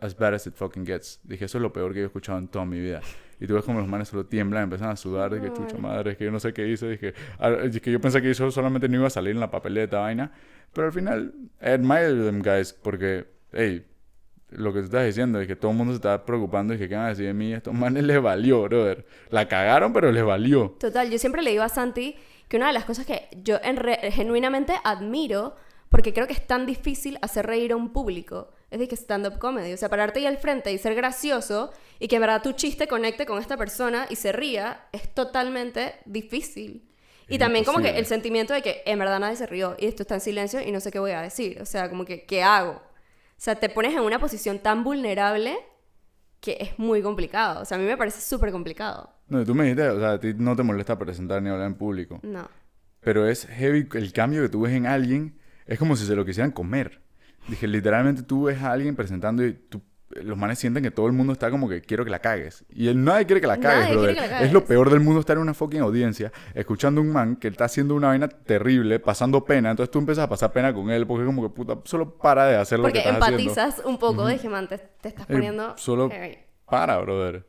as bad as it fucking gets. Dije, eso es lo peor que yo he escuchado en toda mi vida. Y tú ves como los manes solo tiemblan, empiezan a sudar, de que chucha madre, es que yo no sé qué hice, dije, es que yo pensé que eso solamente no iba a salir en la papeleta, vaina. Pero al final, I admire them guys, porque, hey, lo que tú estás diciendo es que todo el mundo se está preocupando y que qué van a decir de mí, estos manes les valió, brother. La cagaron, pero les valió. Total, yo siempre le digo a Santi que una de las cosas que yo en genuinamente admiro, porque creo que es tan difícil hacer reír a un público, es de que stand-up comedy, o sea, pararte ahí al frente y ser gracioso y que en verdad tu chiste conecte con esta persona y se ría, es totalmente difícil. Y también como que el sentimiento de que en verdad nadie se rió y esto está en silencio y no sé qué voy a decir, o sea, como que, ¿qué hago? O sea, te pones en una posición tan vulnerable que es muy complicado. O sea, a mí me parece súper complicado. No, tú me dijiste, o sea, a ti no te molesta presentar ni hablar en público. No. Pero es heavy, el cambio que tú ves en alguien es como si se lo quisieran comer. Dije, literalmente tú ves a alguien presentando y tú los manes sienten que todo el mundo está como que quiero que la cagues. Y él, nadie quiere que la cagues, brother. Es lo peor del mundo estar en una fucking audiencia escuchando a un man que está haciendo una vaina terrible, pasando pena. Entonces tú empiezas a pasar pena con él porque es como que puta, solo para de hacer lo que estás empatizas un poco de que man, te, estás eh, poniendo. solo para, brother.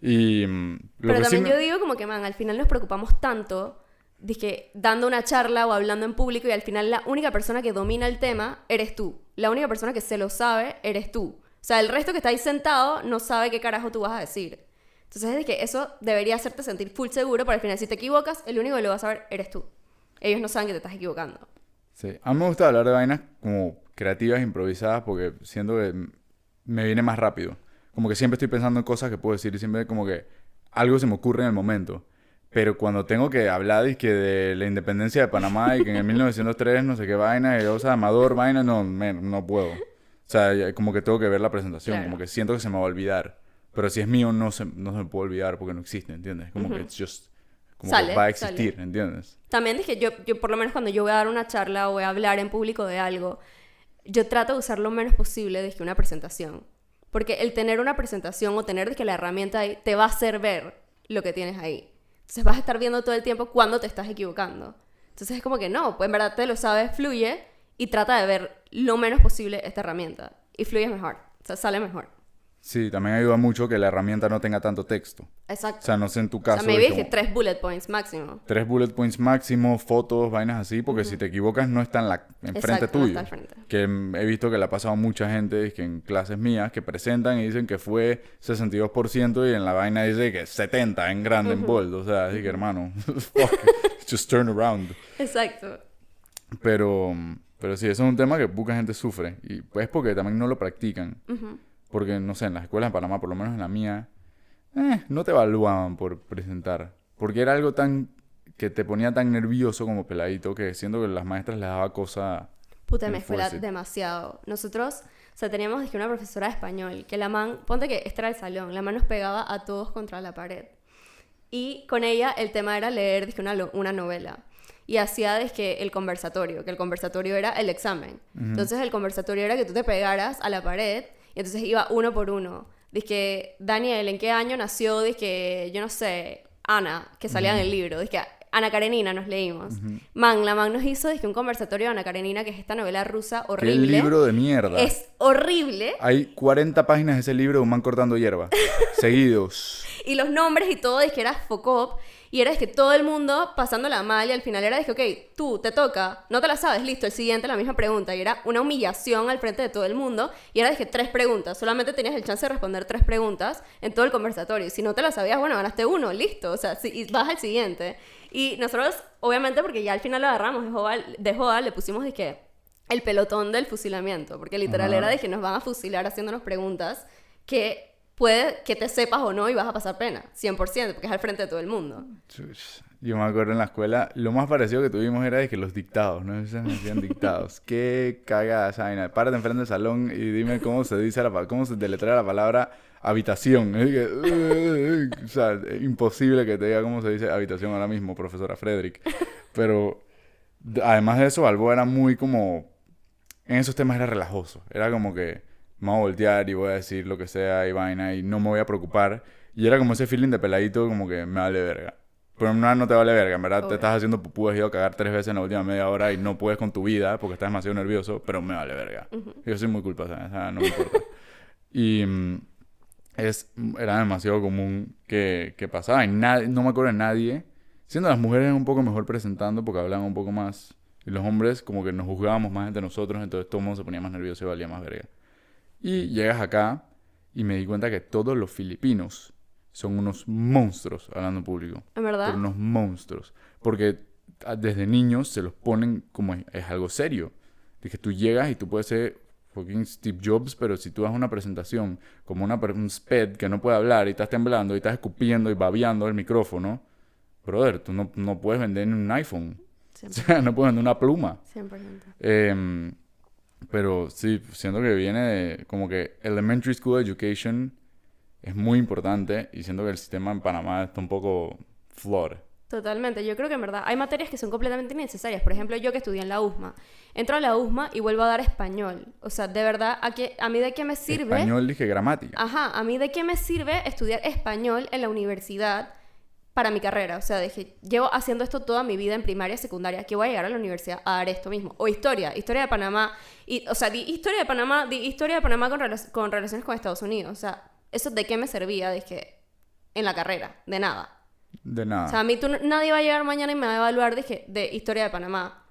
Y. Mm, Pero también yo digo como que, man, al final nos preocupamos tanto. Dije, dando una charla o hablando en público y al final la única persona que domina el tema eres tú. La única persona que se lo sabe eres tú. O sea, el resto que está ahí sentado no sabe qué carajo tú vas a decir. Entonces es que eso debería hacerte sentir full seguro, pero al final si te equivocas, el único que lo va a saber eres tú. Ellos no saben que te estás equivocando. Sí, a mí me gusta hablar de vainas como creativas, improvisadas, porque siento que me viene más rápido. Como que siempre estoy pensando en cosas que puedo decir y siempre como que algo se me ocurre en el momento. Pero cuando tengo que hablar de, que de la independencia de Panamá y que en el 1903 no sé qué vaina, y o sea, Amador, vaina, no, no puedo. O sea, como que tengo que ver la presentación, como que siento que se me va a olvidar. Pero si es mío, no se, no se me puede olvidar porque no existe, ¿entiendes? Como que it's just, como que va a existir, ¿entiendes? También dije, yo, yo por lo menos cuando yo voy a dar una charla o voy a hablar en público de algo, yo trato de usar lo menos posible de que una presentación. Porque el tener una presentación o tener de que la herramienta ahí te va a hacer ver lo que tienes ahí. Entonces vas a estar viendo todo el tiempo cuando te estás equivocando. Entonces es como que no, pues en verdad te lo sabes, fluye y trata de ver lo menos posible esta herramienta. Y fluye mejor, sale mejor. Sí, también ayuda mucho que la herramienta no tenga tanto texto. Exacto. O sea, no sé en tu caso. O sea, me dije tres bullet points máximo. Tres bullet points máximo, fotos, vainas así, porque si te equivocas no está en la enfrente tuyo. No está frente. Que he visto que le ha pasado a mucha gente que en clases mías que presentan y dicen que fue 62% y en la vaina dice que 70 en grande, en bold. O sea, así que hermano, (laughs) just turn around. Exacto. Pero pero sí, eso es un tema que poca gente sufre. Y pues porque también no lo practican. Porque, no sé, en las escuelas de Panamá, por lo menos en la mía, eh, no te evaluaban por presentar. Porque era algo tan que te ponía tan nervioso como peladito que siento que las maestras les daba cosa. Puta, me escuela demasiado. Nosotros, o sea, teníamos dije, una profesora de español que la man, ponte que este era el salón, la man nos pegaba a todos contra la pared. Y con ella el tema era leer dije, una, una novela y hacía que el conversatorio, que el conversatorio era el examen. Entonces el conversatorio era que tú te pegaras a la pared y entonces iba uno por uno. Dice que Daniel, ¿en qué año nació? Dice que, yo no sé, Ana, que salía en el libro. Dice que Ana Karenina nos leímos. Man, la man nos hizo dice, un conversatorio de Ana Karenina, que es esta novela rusa horrible. ¿Qué libro de mierda? Es horrible. Hay 40 páginas de ese libro de un man cortando hierba. (laughs) seguidos. Y los nombres y todo, dice que era Focop. Y era que todo el mundo pasándola mal y al final era de que, ok, tú te toca, no te la sabes, listo, el siguiente la misma pregunta. Y era una humillación al frente de todo el mundo. Y era de que tres preguntas, solamente tenías el chance de responder tres preguntas en todo el conversatorio. Y si no te la sabías, bueno, ganaste uno, listo, o sea, si, y vas al siguiente. Y nosotros, obviamente, porque ya al final lo agarramos de joda, le pusimos de que el pelotón del fusilamiento, porque literal era de que nos van a fusilar haciéndonos preguntas que puede que te sepas o no y vas a pasar pena, 100%, porque es al frente de todo el mundo. Yo me acuerdo en la escuela, lo más parecido que tuvimos era de que los dictados, ¿no? Se hacían dictados. (laughs) Qué cagada esa vaina. Párate enfrente del salón y dime cómo se dice la cómo se deletrea la palabra habitación. Es que, "Uh, (laughs) o sea, es imposible que te diga cómo se dice habitación ahora mismo, profesora Frederick. Pero además de eso, Balboa era muy como en esos temas era relajoso. Era como que me voy a voltear y voy a decir lo que sea y vaina y no me voy a preocupar. Y era como ese feeling de peladito como que me vale verga. Pero no, no te vale verga, en verdad te Obvio. estás haciendo pupú, has ido a cagar tres veces en la última media hora y no puedes con tu vida porque estás demasiado nervioso, pero me vale verga. Yo soy muy culpa, ¿sabes? O sea, no me importa. (laughs) y mm, es, era demasiado común que, que pasaba y nadie, no me acuerdo de nadie. Siendo las mujeres un poco mejor presentando porque hablaban un poco más. Y los hombres como que nos juzgábamos más entre nosotros, entonces todo el mundo se ponía más nervioso y valía más verga. Y llegas acá y me di cuenta que todos los filipinos son unos monstruos hablando público. ¿En verdad? Pero unos monstruos. Porque desde niños se los ponen como es, es algo serio. De que tú llegas y tú puedes ser fucking Steve Jobs, pero si tú das una presentación como una, un sped que no puede hablar y estás temblando y estás escupiendo y babeando el micrófono, brother, tú no, no puedes vender un iPhone. (laughs) O 100%. sea, no puedes vender una pluma. 100%. Em, pero sí, siento que viene de como que elementary school education es muy importante y siento que el sistema en Panamá está un poco flawed. Totalmente, yo creo que en verdad hay materias que son completamente innecesarias. Por ejemplo, yo que estudié en la USMA, entro a la USMA y vuelvo a dar español. O sea, de verdad, ¿a, qué, a mí de qué me sirve? Español, dije gramática. Ajá, a mí de qué me sirve estudiar español en la universidad para mi carrera. O sea, dije, llevo haciendo esto toda mi vida en primaria, secundaria, que voy a llegar a la universidad a dar esto mismo. O historia, historia de Panamá. Y, o sea, di historia de Panamá, di historia de Panamá con, rela- con relaciones con Estados Unidos. O sea, ¿eso de qué me servía? Dije, en la carrera, de nada. De nada. O sea, a mí tú, nadie va a llegar mañana y me va a evaluar dije, de historia de Panamá.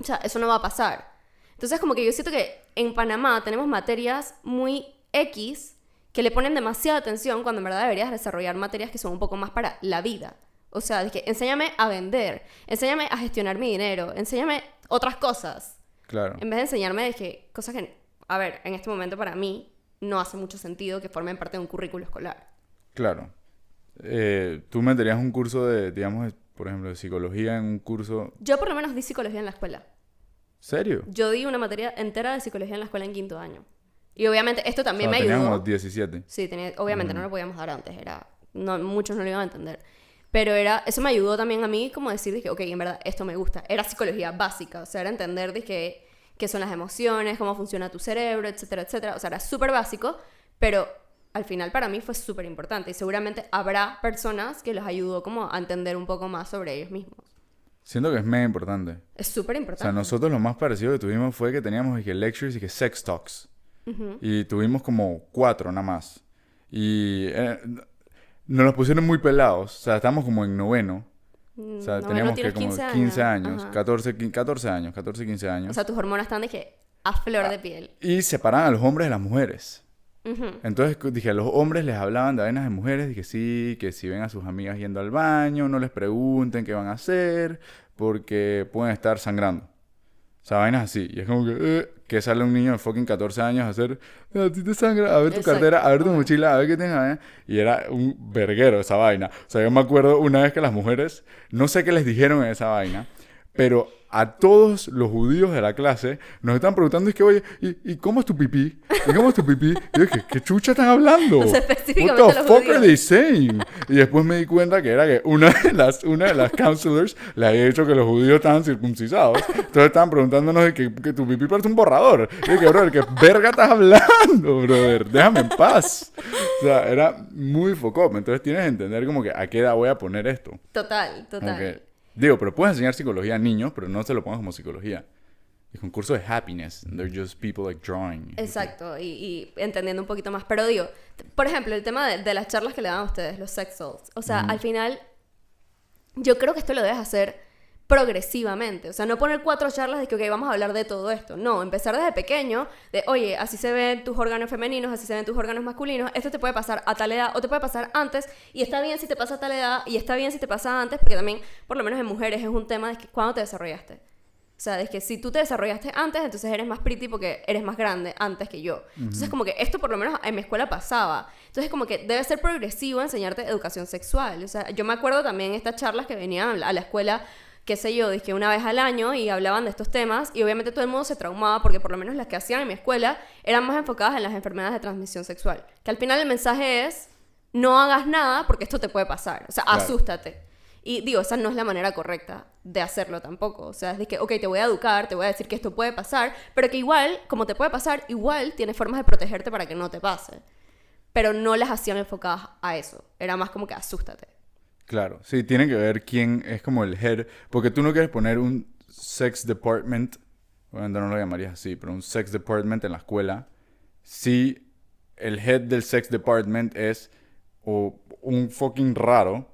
O sea, eso no va a pasar. Entonces, como que yo siento que en Panamá tenemos materias muy X que le ponen demasiada atención cuando en verdad deberías desarrollar materias que son un poco más para la vida. O sea, dije, enséñame a vender, enséñame a gestionar mi dinero, enséñame otras cosas. claro. En vez de enseñarme dije, cosas que, a ver, en este momento para mí no hace mucho sentido que formen parte de un currículo escolar. Claro. Eh, tú meterías un curso de, digamos, por ejemplo, de psicología en un curso... Yo por lo menos di psicología en la escuela. ¿Serio? Yo di una materia entera de psicología en la escuela en quinto año. Y obviamente esto también O sea, me ayudó. como 17. Sí, tenía, obviamente no lo podíamos dar antes, era no, muchos no lo iban a entender. Pero era, eso me ayudó también a mí como decir, dije, ok, en verdad esto me gusta. Era psicología básica, o sea, era entender dije, qué son las emociones, cómo funciona tu cerebro, etcétera, etcétera. O sea, era súper básico, pero al final para mí fue súper importante y seguramente habrá personas que los ayudó como a entender un poco más sobre ellos mismos. Siento que es mega importante. Es súper O importante. sea, nosotros lo más parecido que tuvimos fue que teníamos que lectures y que sex talks. Y tuvimos como cuatro nada más. Y eh, nos los pusieron muy pelados. O sea, estábamos como en noveno. O sea, Mm, Noveno teníamos que como 15 15 años. años, Ajá. 14, 15, 14 años, 14, 15 años. O sea, tus hormonas están de que a flor de piel. y separaban a los hombres de las mujeres. Entonces dije, a los hombres les hablaban de vainas de mujeres, dije sí, que si ven a sus amigas yendo al baño, no les pregunten qué van a hacer, porque pueden estar sangrando. Sea, vainas así. Y es como que, eh, que sale un niño de fucking 14 años a hacer, a ti te sangra, a ver tu Exacto. cartera, a ver tu mochila, a ver qué tenga. ¿eh?". Y era un verguero esa vaina. O sea, yo me acuerdo una vez que las mujeres, no sé qué les dijeron en esa vaina, pero a todos los judíos de la clase nos están preguntando, es que, oye, ¿y, y cómo es tu pipí? ¿Y cómo es tu pipí? Y yo dije, ¿qué chucha están hablando? O sea, What específicamente the los fuck judíos. are they saying? Y después me di cuenta que era que una de las, una de las counselors le había dicho que los judíos estaban circuncisados. Entonces estaban preguntándonos de que, que tu pipí parece un borrador. Y yo que, brother, ¿qué verga estás hablando, brother? Déjame en paz. O sea, era muy focop. Entonces tienes que entender como que a qué edad voy a poner esto. Total, total. que- digo, pero puedes enseñar psicología a niños, pero no se lo pongas como psicología. Es un curso de happiness. They're just people like drawing. Exacto, y, y entendiendo un poquito más. Pero digo, por ejemplo, el tema de, de las charlas que le dan a ustedes, los sex. O sea, al final, yo creo que esto lo debes hacer progresivamente. O sea, no poner cuatro charlas de que, ok, vamos a hablar de todo esto. No, empezar desde pequeño, de, oye, así se ven tus órganos femeninos, así se ven tus órganos masculinos, esto te puede pasar a tal edad o te puede pasar antes, y está bien si te pasa a tal edad, y está bien si te pasa antes, porque también, por lo menos en mujeres, es un tema de que, cuándo te desarrollaste. O sea, es que si tú te desarrollaste antes, entonces eres más pretty porque eres más grande antes que yo. Entonces, como que esto por lo menos en mi escuela pasaba. Entonces, como que debe ser progresivo enseñarte educación sexual. O sea, yo me acuerdo también estas charlas que venían a la escuela, qué sé yo, dije una vez al año y hablaban de estos temas y obviamente todo el mundo se traumaba porque por lo menos las que hacían en mi escuela eran más enfocadas en las enfermedades de transmisión sexual. Que al final el mensaje es, no hagas nada porque esto te puede pasar. O sea, Claro. asústate. Y digo, esa no es la manera correcta de hacerlo tampoco. O sea, es de que, ok, te voy a educar, te voy a decir que esto puede pasar, pero que igual, como te puede pasar, igual tienes formas de protegerte para que no te pase. Pero no las hacían enfocadas a eso. Era más como que asústate. Claro, sí, tiene que ver quién es como el head, porque tú no quieres poner un sex department, obviamente no lo llamarías así, pero un sex department en la escuela, si el head del sex department es o un fucking raro,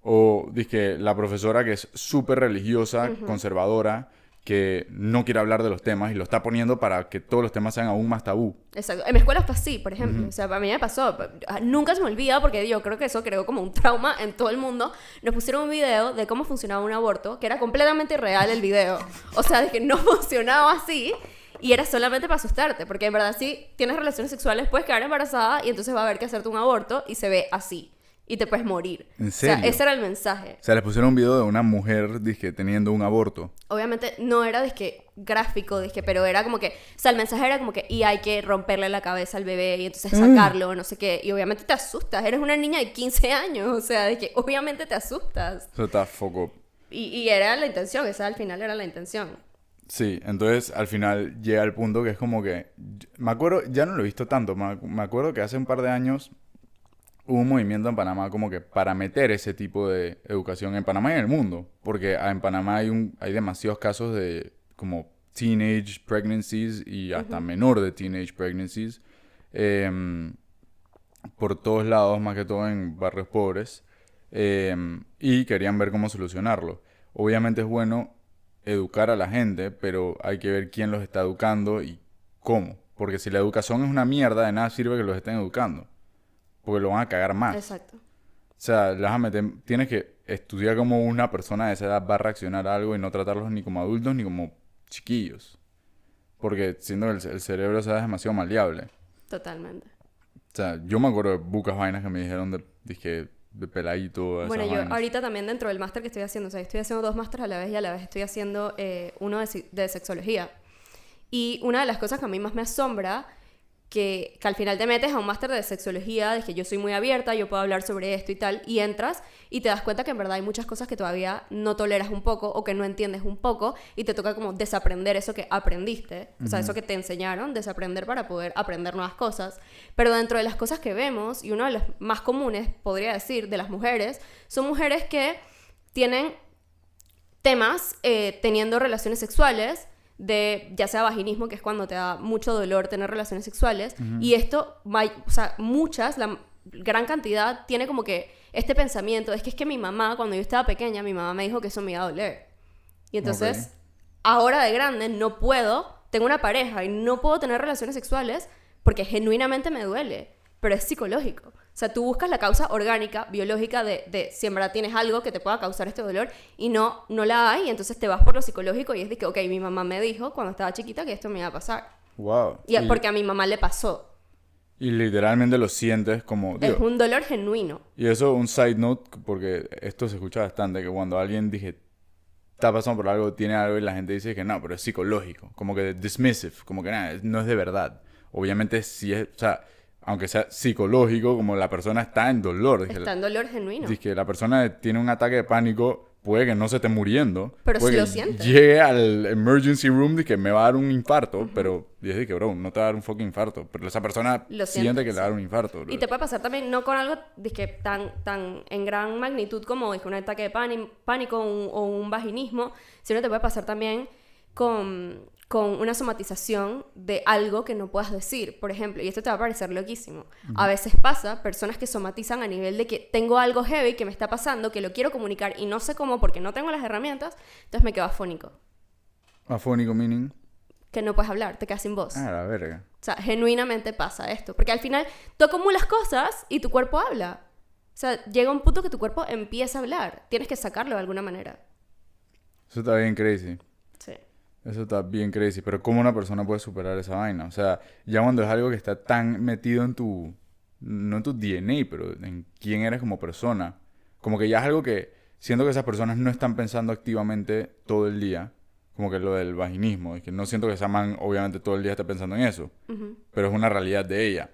o dije, la profesora que es súper religiosa, conservadora, que no quiere hablar de los temas y lo está poniendo para que todos los temas sean aún más tabú. Exacto. En mi escuela fue así, por ejemplo. O sea, para mí me pasó. Ah, Nunca se me olvida porque yo creo que eso creó como un trauma en todo el mundo. Nos pusieron un video de cómo funcionaba un aborto, que era completamente irreal el video. O sea, de que no (laughs) funcionaba así. Y era solamente para asustarte, porque en verdad si tienes relaciones sexuales puedes quedar embarazada y entonces va a haber que hacerte un aborto y se ve así. Y te puedes morir. ¿En O sea, serio? ese era el mensaje. O sea, les pusieron un video de una mujer, dije, teniendo un aborto. Obviamente no era disque gráfico, disque, pero era como que, o sea, el mensaje era como que, y hay que romperle la cabeza al bebé y entonces sacarlo, no sé qué, y obviamente te asustas, eres una niña de 15 años, o sea, de que obviamente te asustas. Eso está foco. Y, y era la intención, esa al final era la intención. Sí, entonces al final llega el punto que es como que... Me acuerdo, ya no lo he visto tanto, me me acuerdo que hace un par de años hubo un movimiento en Panamá como que para meter ese tipo de educación en Panamá y en el mundo, porque ah, en Panamá hay, un, hay demasiados casos de como teenage pregnancies y hasta menor de teenage pregnancies em, por todos lados, más que todo en barrios pobres, em, y querían ver cómo solucionarlo. Obviamente es bueno educar a la gente, pero hay que ver quién los está educando y cómo. Porque si la educación es una mierda, de nada sirve que los estén educando. Porque lo van a cagar más. Exacto. O sea, meter- tienes que estudiar cómo una persona de esa edad va a reaccionar a algo y no tratarlos ni como adultos ni como chiquillos. Porque siendo que el, el cerebro esa edad es demasiado maleable. Totalmente. O sea, yo me acuerdo de bucas vainas que me dijeron de, dije, de peladito. Bueno, yo vainas. ahorita también dentro del máster que estoy haciendo, o sea, estoy haciendo dos másteres a la vez y a la vez estoy haciendo eh, uno de, de sexología. Y una de las cosas que a mí más me asombra, que, que al final te metes a un máster de sexología, de que yo soy muy abierta, yo puedo hablar sobre esto y tal, y entras y te das cuenta que en verdad hay muchas cosas que todavía no toleras un poco o que no entiendes un poco y te toca como desaprender eso que aprendiste, o sea, eso que te enseñaron, desaprender para poder aprender nuevas cosas. Pero dentro de las cosas que vemos, y uno de los más comunes, podría decir, de las mujeres, son mujeres que tienen temas eh, teniendo relaciones sexuales de ya sea vaginismo, que es cuando te da mucho dolor tener relaciones sexuales, y esto, may- o sea, muchas, la gran cantidad, tiene como que este pensamiento, es que es que mi mamá, cuando yo estaba pequeña, mi mamá me dijo que eso me iba a doler. Y entonces, ahora de grande, no puedo, tengo una pareja y no puedo tener relaciones sexuales porque genuinamente me duele, pero es psicológico. O sea, tú buscas la causa orgánica, biológica de, de si en verdad tienes algo que te pueda causar este dolor y no, no la hay, y entonces te vas por lo psicológico y es de que, ok, mi mamá me dijo cuando estaba chiquita que esto me iba a pasar. Wow. Y es porque a mi mamá le pasó. y literalmente lo sientes como... digo, es un dolor genuino. Y eso, un side note, porque esto se escucha bastante, que cuando alguien dije, está pasando por algo, tiene algo, y la gente dice que no, pero es psicológico, como que dismissive, como que nada, no es de verdad. Obviamente sí es, o sea, aunque sea psicológico, como la persona está en dolor. Está en dolor genuino. dije que la persona tiene un ataque de pánico, puede que no se esté muriendo. Pero puede sí lo que siente. Llegue al emergency room y que me va a dar un infarto, pero yo dije, bro, no te va a dar un fucking infarto. Pero esa persona Lo siente siente, que le va a dar un infarto. Y te puede pasar también, no con algo dizque, tan, tan en gran magnitud como dizque, un ataque de pánico o un, o un vaginismo, sino te puede pasar también con, con una somatización de algo que no puedas decir. Por ejemplo, y esto te va a parecer loquísimo. A veces pasa personas que somatizan a nivel de que tengo algo heavy que me está pasando, que lo quiero comunicar y no sé cómo porque no tengo las herramientas, entonces me quedo afónico. Afónico meaning. Que no puedes hablar, te quedas sin voz. Ah, la verga. O sea, genuinamente pasa esto. Porque al final tú acumulas cosas y tu cuerpo habla. O sea, llega un punto que tu cuerpo empieza a hablar. Tienes que sacarlo de alguna manera. Eso está bien crazy. Eso está bien crazy. Pero ¿cómo una persona puede superar esa vaina? O sea, ya cuando es algo que está tan metido en tu... No en tu DNA, pero en quién eres como persona. Como que ya es algo que siento que esas personas no están pensando activamente todo el día. Como que lo del vaginismo. Es que no siento que esa man obviamente todo el día esté pensando en eso. Pero es una realidad de ella.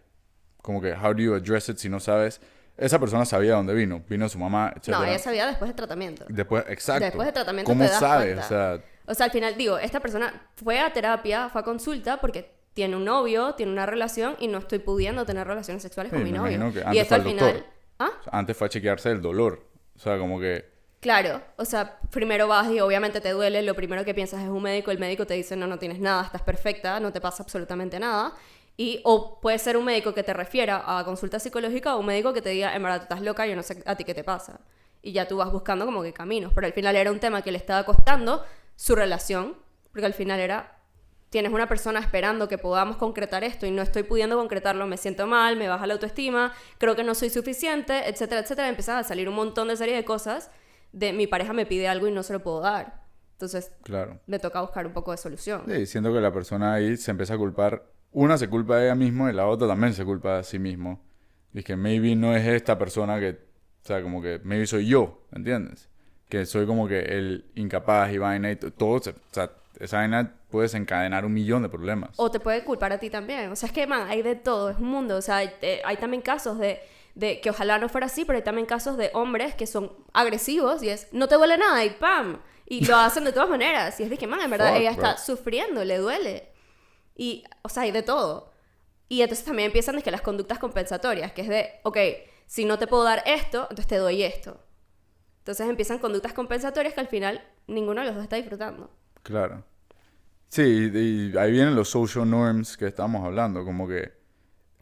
Como que, how do you address it si no sabes... Esa persona sabía dónde vino. Vino su mamá, etc. No, ella sabía después del tratamiento. Después, exacto. Después de tratamiento ¿Cómo te das sabes? cuenta. O sea, O sea, al final, digo, esta persona fue a terapia, fue a consulta porque tiene un novio, tiene una relación y no estoy pudiendo tener relaciones sexuales Sí, con mi novio. Y esto al final... ¿Ah? antes fue a chequearse el dolor. O sea, como que... Claro, o sea, primero vas y obviamente te duele, lo primero que piensas es un médico, el médico te dice, no, no tienes nada, estás perfecta, no te pasa absolutamente nada. Y, o puede ser un médico que te refiera a consulta psicológica o un médico que te diga, en verdad, tú estás loca, yo no sé a ti qué te pasa. Y ya tú vas buscando como que caminos, pero al final era un tema que le estaba costando su relación, porque al final era, tienes una persona esperando que podamos concretar esto y no estoy pudiendo concretarlo, me siento mal, me baja la autoestima, creo que no soy suficiente, etcétera, etcétera. Empiezan a salir un montón de serie de cosas de mi pareja me pide algo y no se lo puedo dar. Entonces Claro. me toca buscar un poco de solución. Sí, siento que la persona ahí se empieza a culpar. Una se culpa a ella misma y la otra también se culpa a sí mismo. Y es que maybe no es esta persona que... O sea, como que maybe soy yo, ¿entiendes? Que soy como que el incapaz y vaina y todo. se- O sea, esa vaina puede desencadenar un millón de problemas. O te puede culpar a ti también. O sea, es que, man, hay de todo, es un mundo. O sea, hay, eh, hay también casos de, de que ojalá no fuera así, pero hay también casos de hombres que son agresivos y es, no te duele nada y ¡pam! Y lo (laughs) hacen de todas maneras. Y es de que, man, en verdad, Fuck, ella está sufriendo, le duele. Y, o sea, hay de todo. Y entonces también empiezan es que las conductas compensatorias, que es de, ok, si no te puedo dar esto, entonces te doy esto. Entonces empiezan conductas compensatorias que al final ninguno de los dos está disfrutando. Claro. Sí, y, ahí vienen los social norms que estamos hablando, como que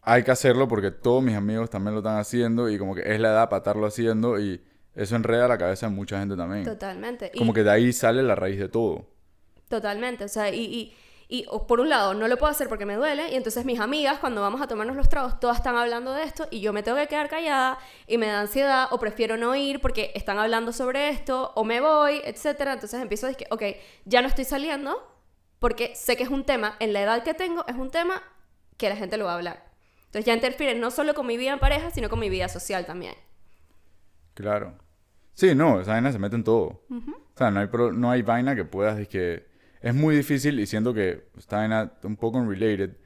hay que hacerlo porque todos mis amigos también lo están haciendo y como que es la edad para estarlo haciendo y eso enreda la cabeza de mucha gente también. Totalmente. Y- Como que de ahí sale la raíz de todo. Totalmente, o sea, y, y, y o por un lado no lo puedo hacer porque me duele y entonces mis amigas cuando vamos a tomarnos los tragos todas están hablando de esto y yo me tengo que quedar callada y me da ansiedad o prefiero no ir porque están hablando sobre esto o me voy, etcétera, entonces empiezo a decir, ok, ya no estoy saliendo porque sé que es un tema, en la edad que tengo es un tema que la gente lo va a hablar. Entonces ya interfiere no solo con mi vida en pareja, sino con mi vida social también. Claro. Sí, no, esa vaina se mete en todo. O sea, no hay, pro- no hay vaina que puedas, es que es muy difícil y siento que esta vaina un poco unrelated,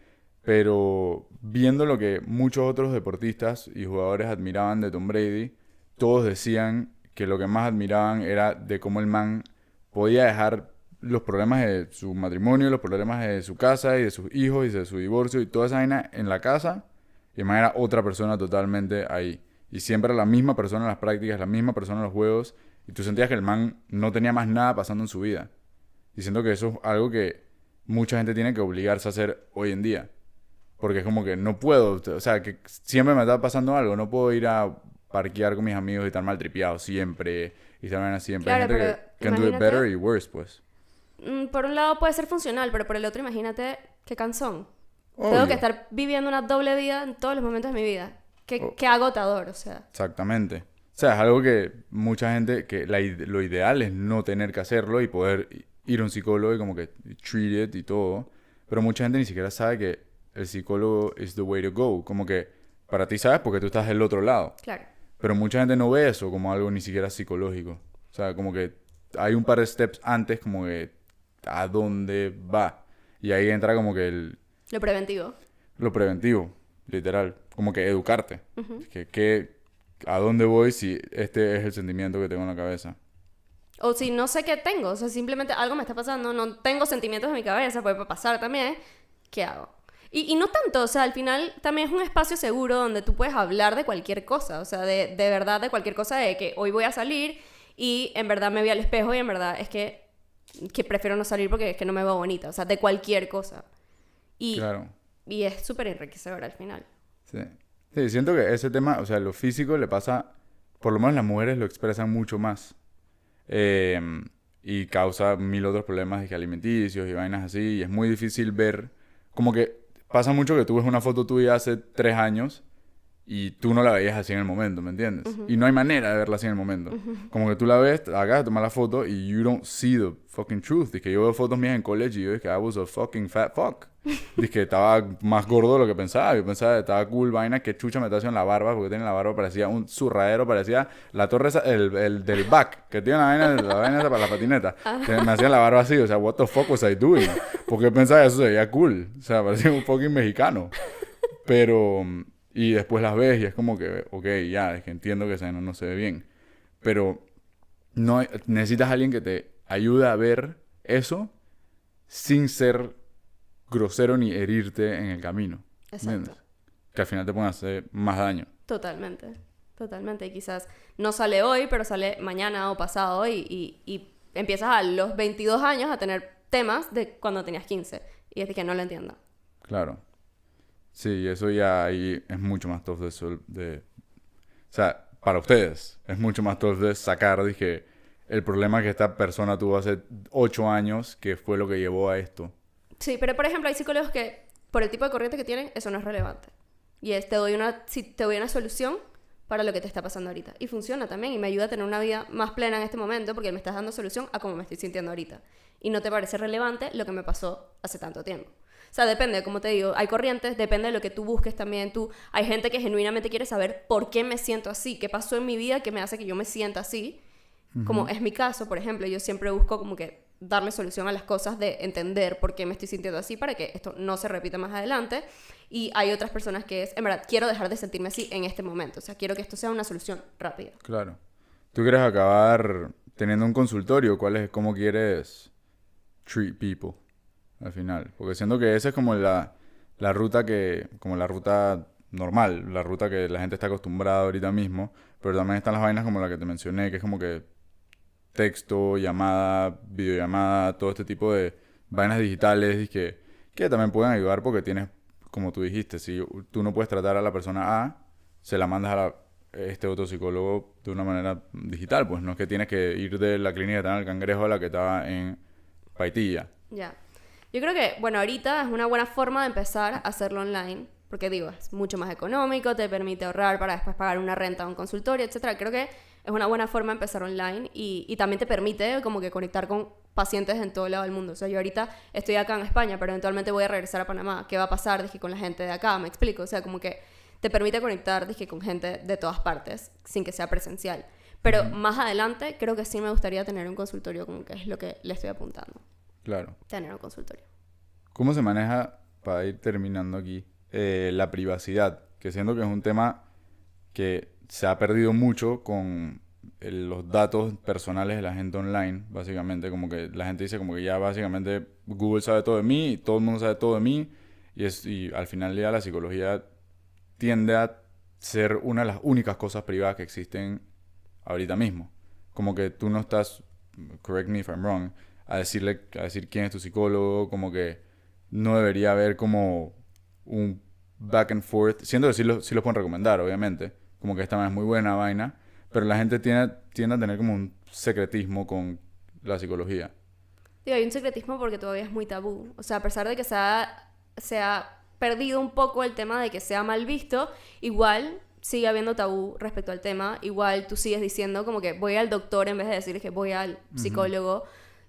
pero viendo lo que muchos otros deportistas y jugadores admiraban de Tom Brady, todos decían que lo que más admiraban era de cómo el man podía dejar los problemas de su matrimonio, los problemas de su casa y de sus hijos y de su divorcio y toda esa vaina en la casa y man era otra persona totalmente ahí. Y siempre la misma persona en las prácticas, la misma persona en los juegos. Y tú sentías que el man no tenía más nada pasando en su vida. Y siento que eso es algo que mucha gente tiene que obligarse a hacer hoy en día. Porque es como que no puedo, o sea, que siempre me está pasando algo. No puedo ir a parquear con mis amigos y estar mal tripeado siempre. Y estar siempre. Hay gente que can do it better y worse, pues. Mm, Por un lado puede ser funcional, pero por el otro imagínate qué cansón. Tengo que estar viviendo una doble vida en todos los momentos de mi vida. Qué, Oh. qué agotador, o sea. Exactamente. O sea, es algo que mucha gente, que la lo ideal es no tener que hacerlo y poder ir a un psicólogo y como que treat it y todo. Pero mucha gente ni siquiera sabe que el psicólogo is the way to go. Como que para ti sabes porque tú estás del otro lado. Claro. Pero mucha gente no ve eso como algo ni siquiera psicológico. O sea, como que hay un par de steps antes como que a dónde va. Y ahí entra como que el, Lo preventivo. lo preventivo, literal. Como que educarte. que, que- ¿A dónde voy si este es el sentimiento que tengo en la cabeza? O si no sé qué tengo, o sea, simplemente algo me está pasando, no tengo sentimientos en mi cabeza, puede pasar también, ¿qué hago? Y, y no tanto, o sea, al final también es un espacio seguro donde tú puedes hablar de cualquier cosa, o sea, de, de verdad de cualquier cosa, de que hoy voy a salir y en verdad me vi al espejo y en verdad es que, que prefiero no salir porque es que no me veo bonita, o sea, de cualquier cosa. Y, Claro. y es súper enriquecedor al final. Sí. Sí, siento que ese tema, o sea, lo físico le pasa, por lo menos las mujeres lo expresan mucho más. Eh, y causa mil otros problemas de que alimenticios y vainas así. Y es muy difícil ver, como que pasa mucho que tú ves una foto tuya hace tres años y tú no la veías así en el momento, ¿me entiendes? Y no hay manera de verla así en el momento. Como que tú la ves, acá tomas la foto y you don't see the fucking truth. Dice que yo veo fotos mías en college y yo dije que I was a fucking fat fuck. Dice que estaba más gordo de lo que pensaba. Yo pensaba que estaba cool vaina, que chucha me está haciendo la barba, porque tiene la barba, parecía un zurradero, parecía la torre esa, el, el del back, que tiene la vaina, la vaina esa para la patineta. (laughs) Que me hacía la barba así, o sea, what the fuck was I doing? Porque yo pensaba que eso se veía cool. O sea, parecía un fucking mexicano. Pero y después las ves y es como que, ok, ya, es que entiendo que esa no, no se ve bien. Pero no necesitas a alguien que te ayude a ver eso sin ser grosero ni herirte en el camino. Exacto. ¿Entiendes? Que al final te pueden hacer más daño. Totalmente, totalmente. Y quizás no sale hoy, pero sale mañana o pasado y, y, y empiezas a los 22 años a tener temas de cuando tenías 15. Y es de que no lo entiendo. Claro. Sí, eso ya ahí es mucho más tough de eso. De... O sea, para ustedes es mucho más tough de sacar, dije, el problema que esta persona tuvo hace ocho años, que fue lo que llevó a esto. Sí, pero por ejemplo hay psicólogos que por el tipo de corriente que tienen, eso no es relevante. Y es, te doy una, si te doy una solución para lo que te está pasando ahorita. Y funciona también y me ayuda a tener una vida más plena en este momento porque me estás dando solución a cómo me estoy sintiendo ahorita. Y no te parece relevante lo que me pasó hace tanto tiempo. O sea, depende, como te digo, hay corrientes, depende de lo que tú busques también. Tú, hay gente que genuinamente quiere saber por qué me siento así, qué pasó en mi vida que me hace que yo me sienta así. Como es mi caso, por ejemplo, yo siempre busco como que darle solución a las cosas de entender por qué me estoy sintiendo así para que esto no se repita más adelante. Y hay otras personas que es, en verdad, quiero dejar de sentirme así en este momento. O sea, quiero que esto sea una solución rápida. Claro. ¿Tú quieres acabar teniendo un consultorio? ¿Cuál es, cómo quieres treat people al final? Porque siento que esa es como la, la ruta que, como la ruta normal, la ruta que la gente está acostumbrada ahorita mismo, pero también están las vainas como la que te mencioné, que es como que texto, llamada, videollamada, todo este tipo de vainas digitales que, que también pueden ayudar porque tienes, como tú dijiste, si tú no puedes tratar a la persona A, se la mandas a la- este otro psicólogo de una manera digital, pues no es que tienes que ir de la clínica que está en el cangrejo a la que estaba en Paitilla. Ya. Yo creo que, bueno, ahorita es una buena forma de empezar a hacerlo online. Porque digo, es mucho más económico, te permite ahorrar para después pagar una renta a un consultorio, etcétera. Creo que es una buena forma de empezar online y, y también te permite como que conectar con pacientes en todo lado del mundo. O sea, yo ahorita estoy acá en España, pero eventualmente voy a regresar a Panamá. ¿Qué va a pasar, dije, con la gente de acá? Me explico. O sea, como que te permite conectar, dije, con gente de todas partes, sin que sea presencial. Pero más adelante, creo que sí me gustaría tener un consultorio, como que es lo que le estoy apuntando. Claro. Tener un consultorio. ¿Cómo se maneja, para ir terminando aquí, eh, la privacidad? Que siento que es un tema que se ha perdido mucho con los datos personales de la gente online, básicamente. Como que la gente dice como que ya básicamente Google sabe todo de mí, todo el mundo sabe todo de mí, y, es, y al final día la psicología tiende a ser una de las únicas cosas privadas que existen ahorita mismo. Como que tú no estás, correct me if I'm wrong, a decirle, a decir quién es tu psicólogo, como que no debería haber como un back and forth, siendo que sí lo, sí pueden recomendar, obviamente, como que esta vaina es muy buena vaina, pero la gente tiene, tiende a tener como un secretismo con la psicología. Digo, hay un secretismo porque todavía es muy tabú. O sea, a pesar de que se ha, se ha perdido un poco el tema de que sea mal visto, igual sigue habiendo tabú respecto al tema. Igual tú sigues diciendo como que voy al doctor en vez de decir que voy al psicólogo.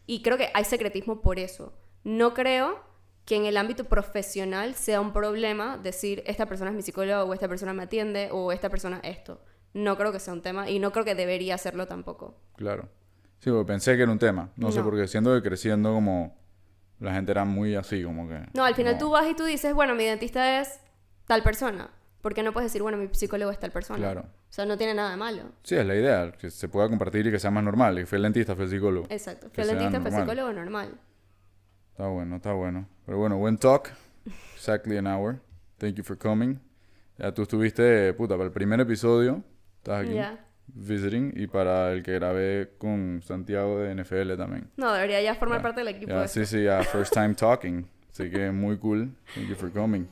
Y creo que hay secretismo por eso. No creo que en el ámbito profesional sea un problema decir esta persona es mi psicólogo o esta persona me atiende o esta persona esto. No creo que sea un tema y no creo que debería serlo tampoco. Claro. Sí, porque pensé que era un tema. No, sé No. por qué. Siendo que creciendo como la gente era muy así, como que... No, al final como- tú vas y tú dices, bueno, mi dentista es tal persona. ¿Por qué no puedes decir, bueno, mi psicólogo es tal persona? Claro. O sea, no tiene nada de malo. Sí, es la idea, que se pueda compartir y que sea más normal. Y fue el dentista, fue el psicólogo. Exacto. Fue el dentista, fue normal. psicólogo, normal. Está bueno, está bueno. Pero bueno, buen talk. Exactly an hour. Thank you for coming. Ya tú estuviste, puta, para el primer episodio. Estás aquí. Visiting. Y para el que grabé con Santiago de NFL también. No, debería ya formar parte del equipo. De sí, sí. First time talking. Así que muy cool. Thank you for coming.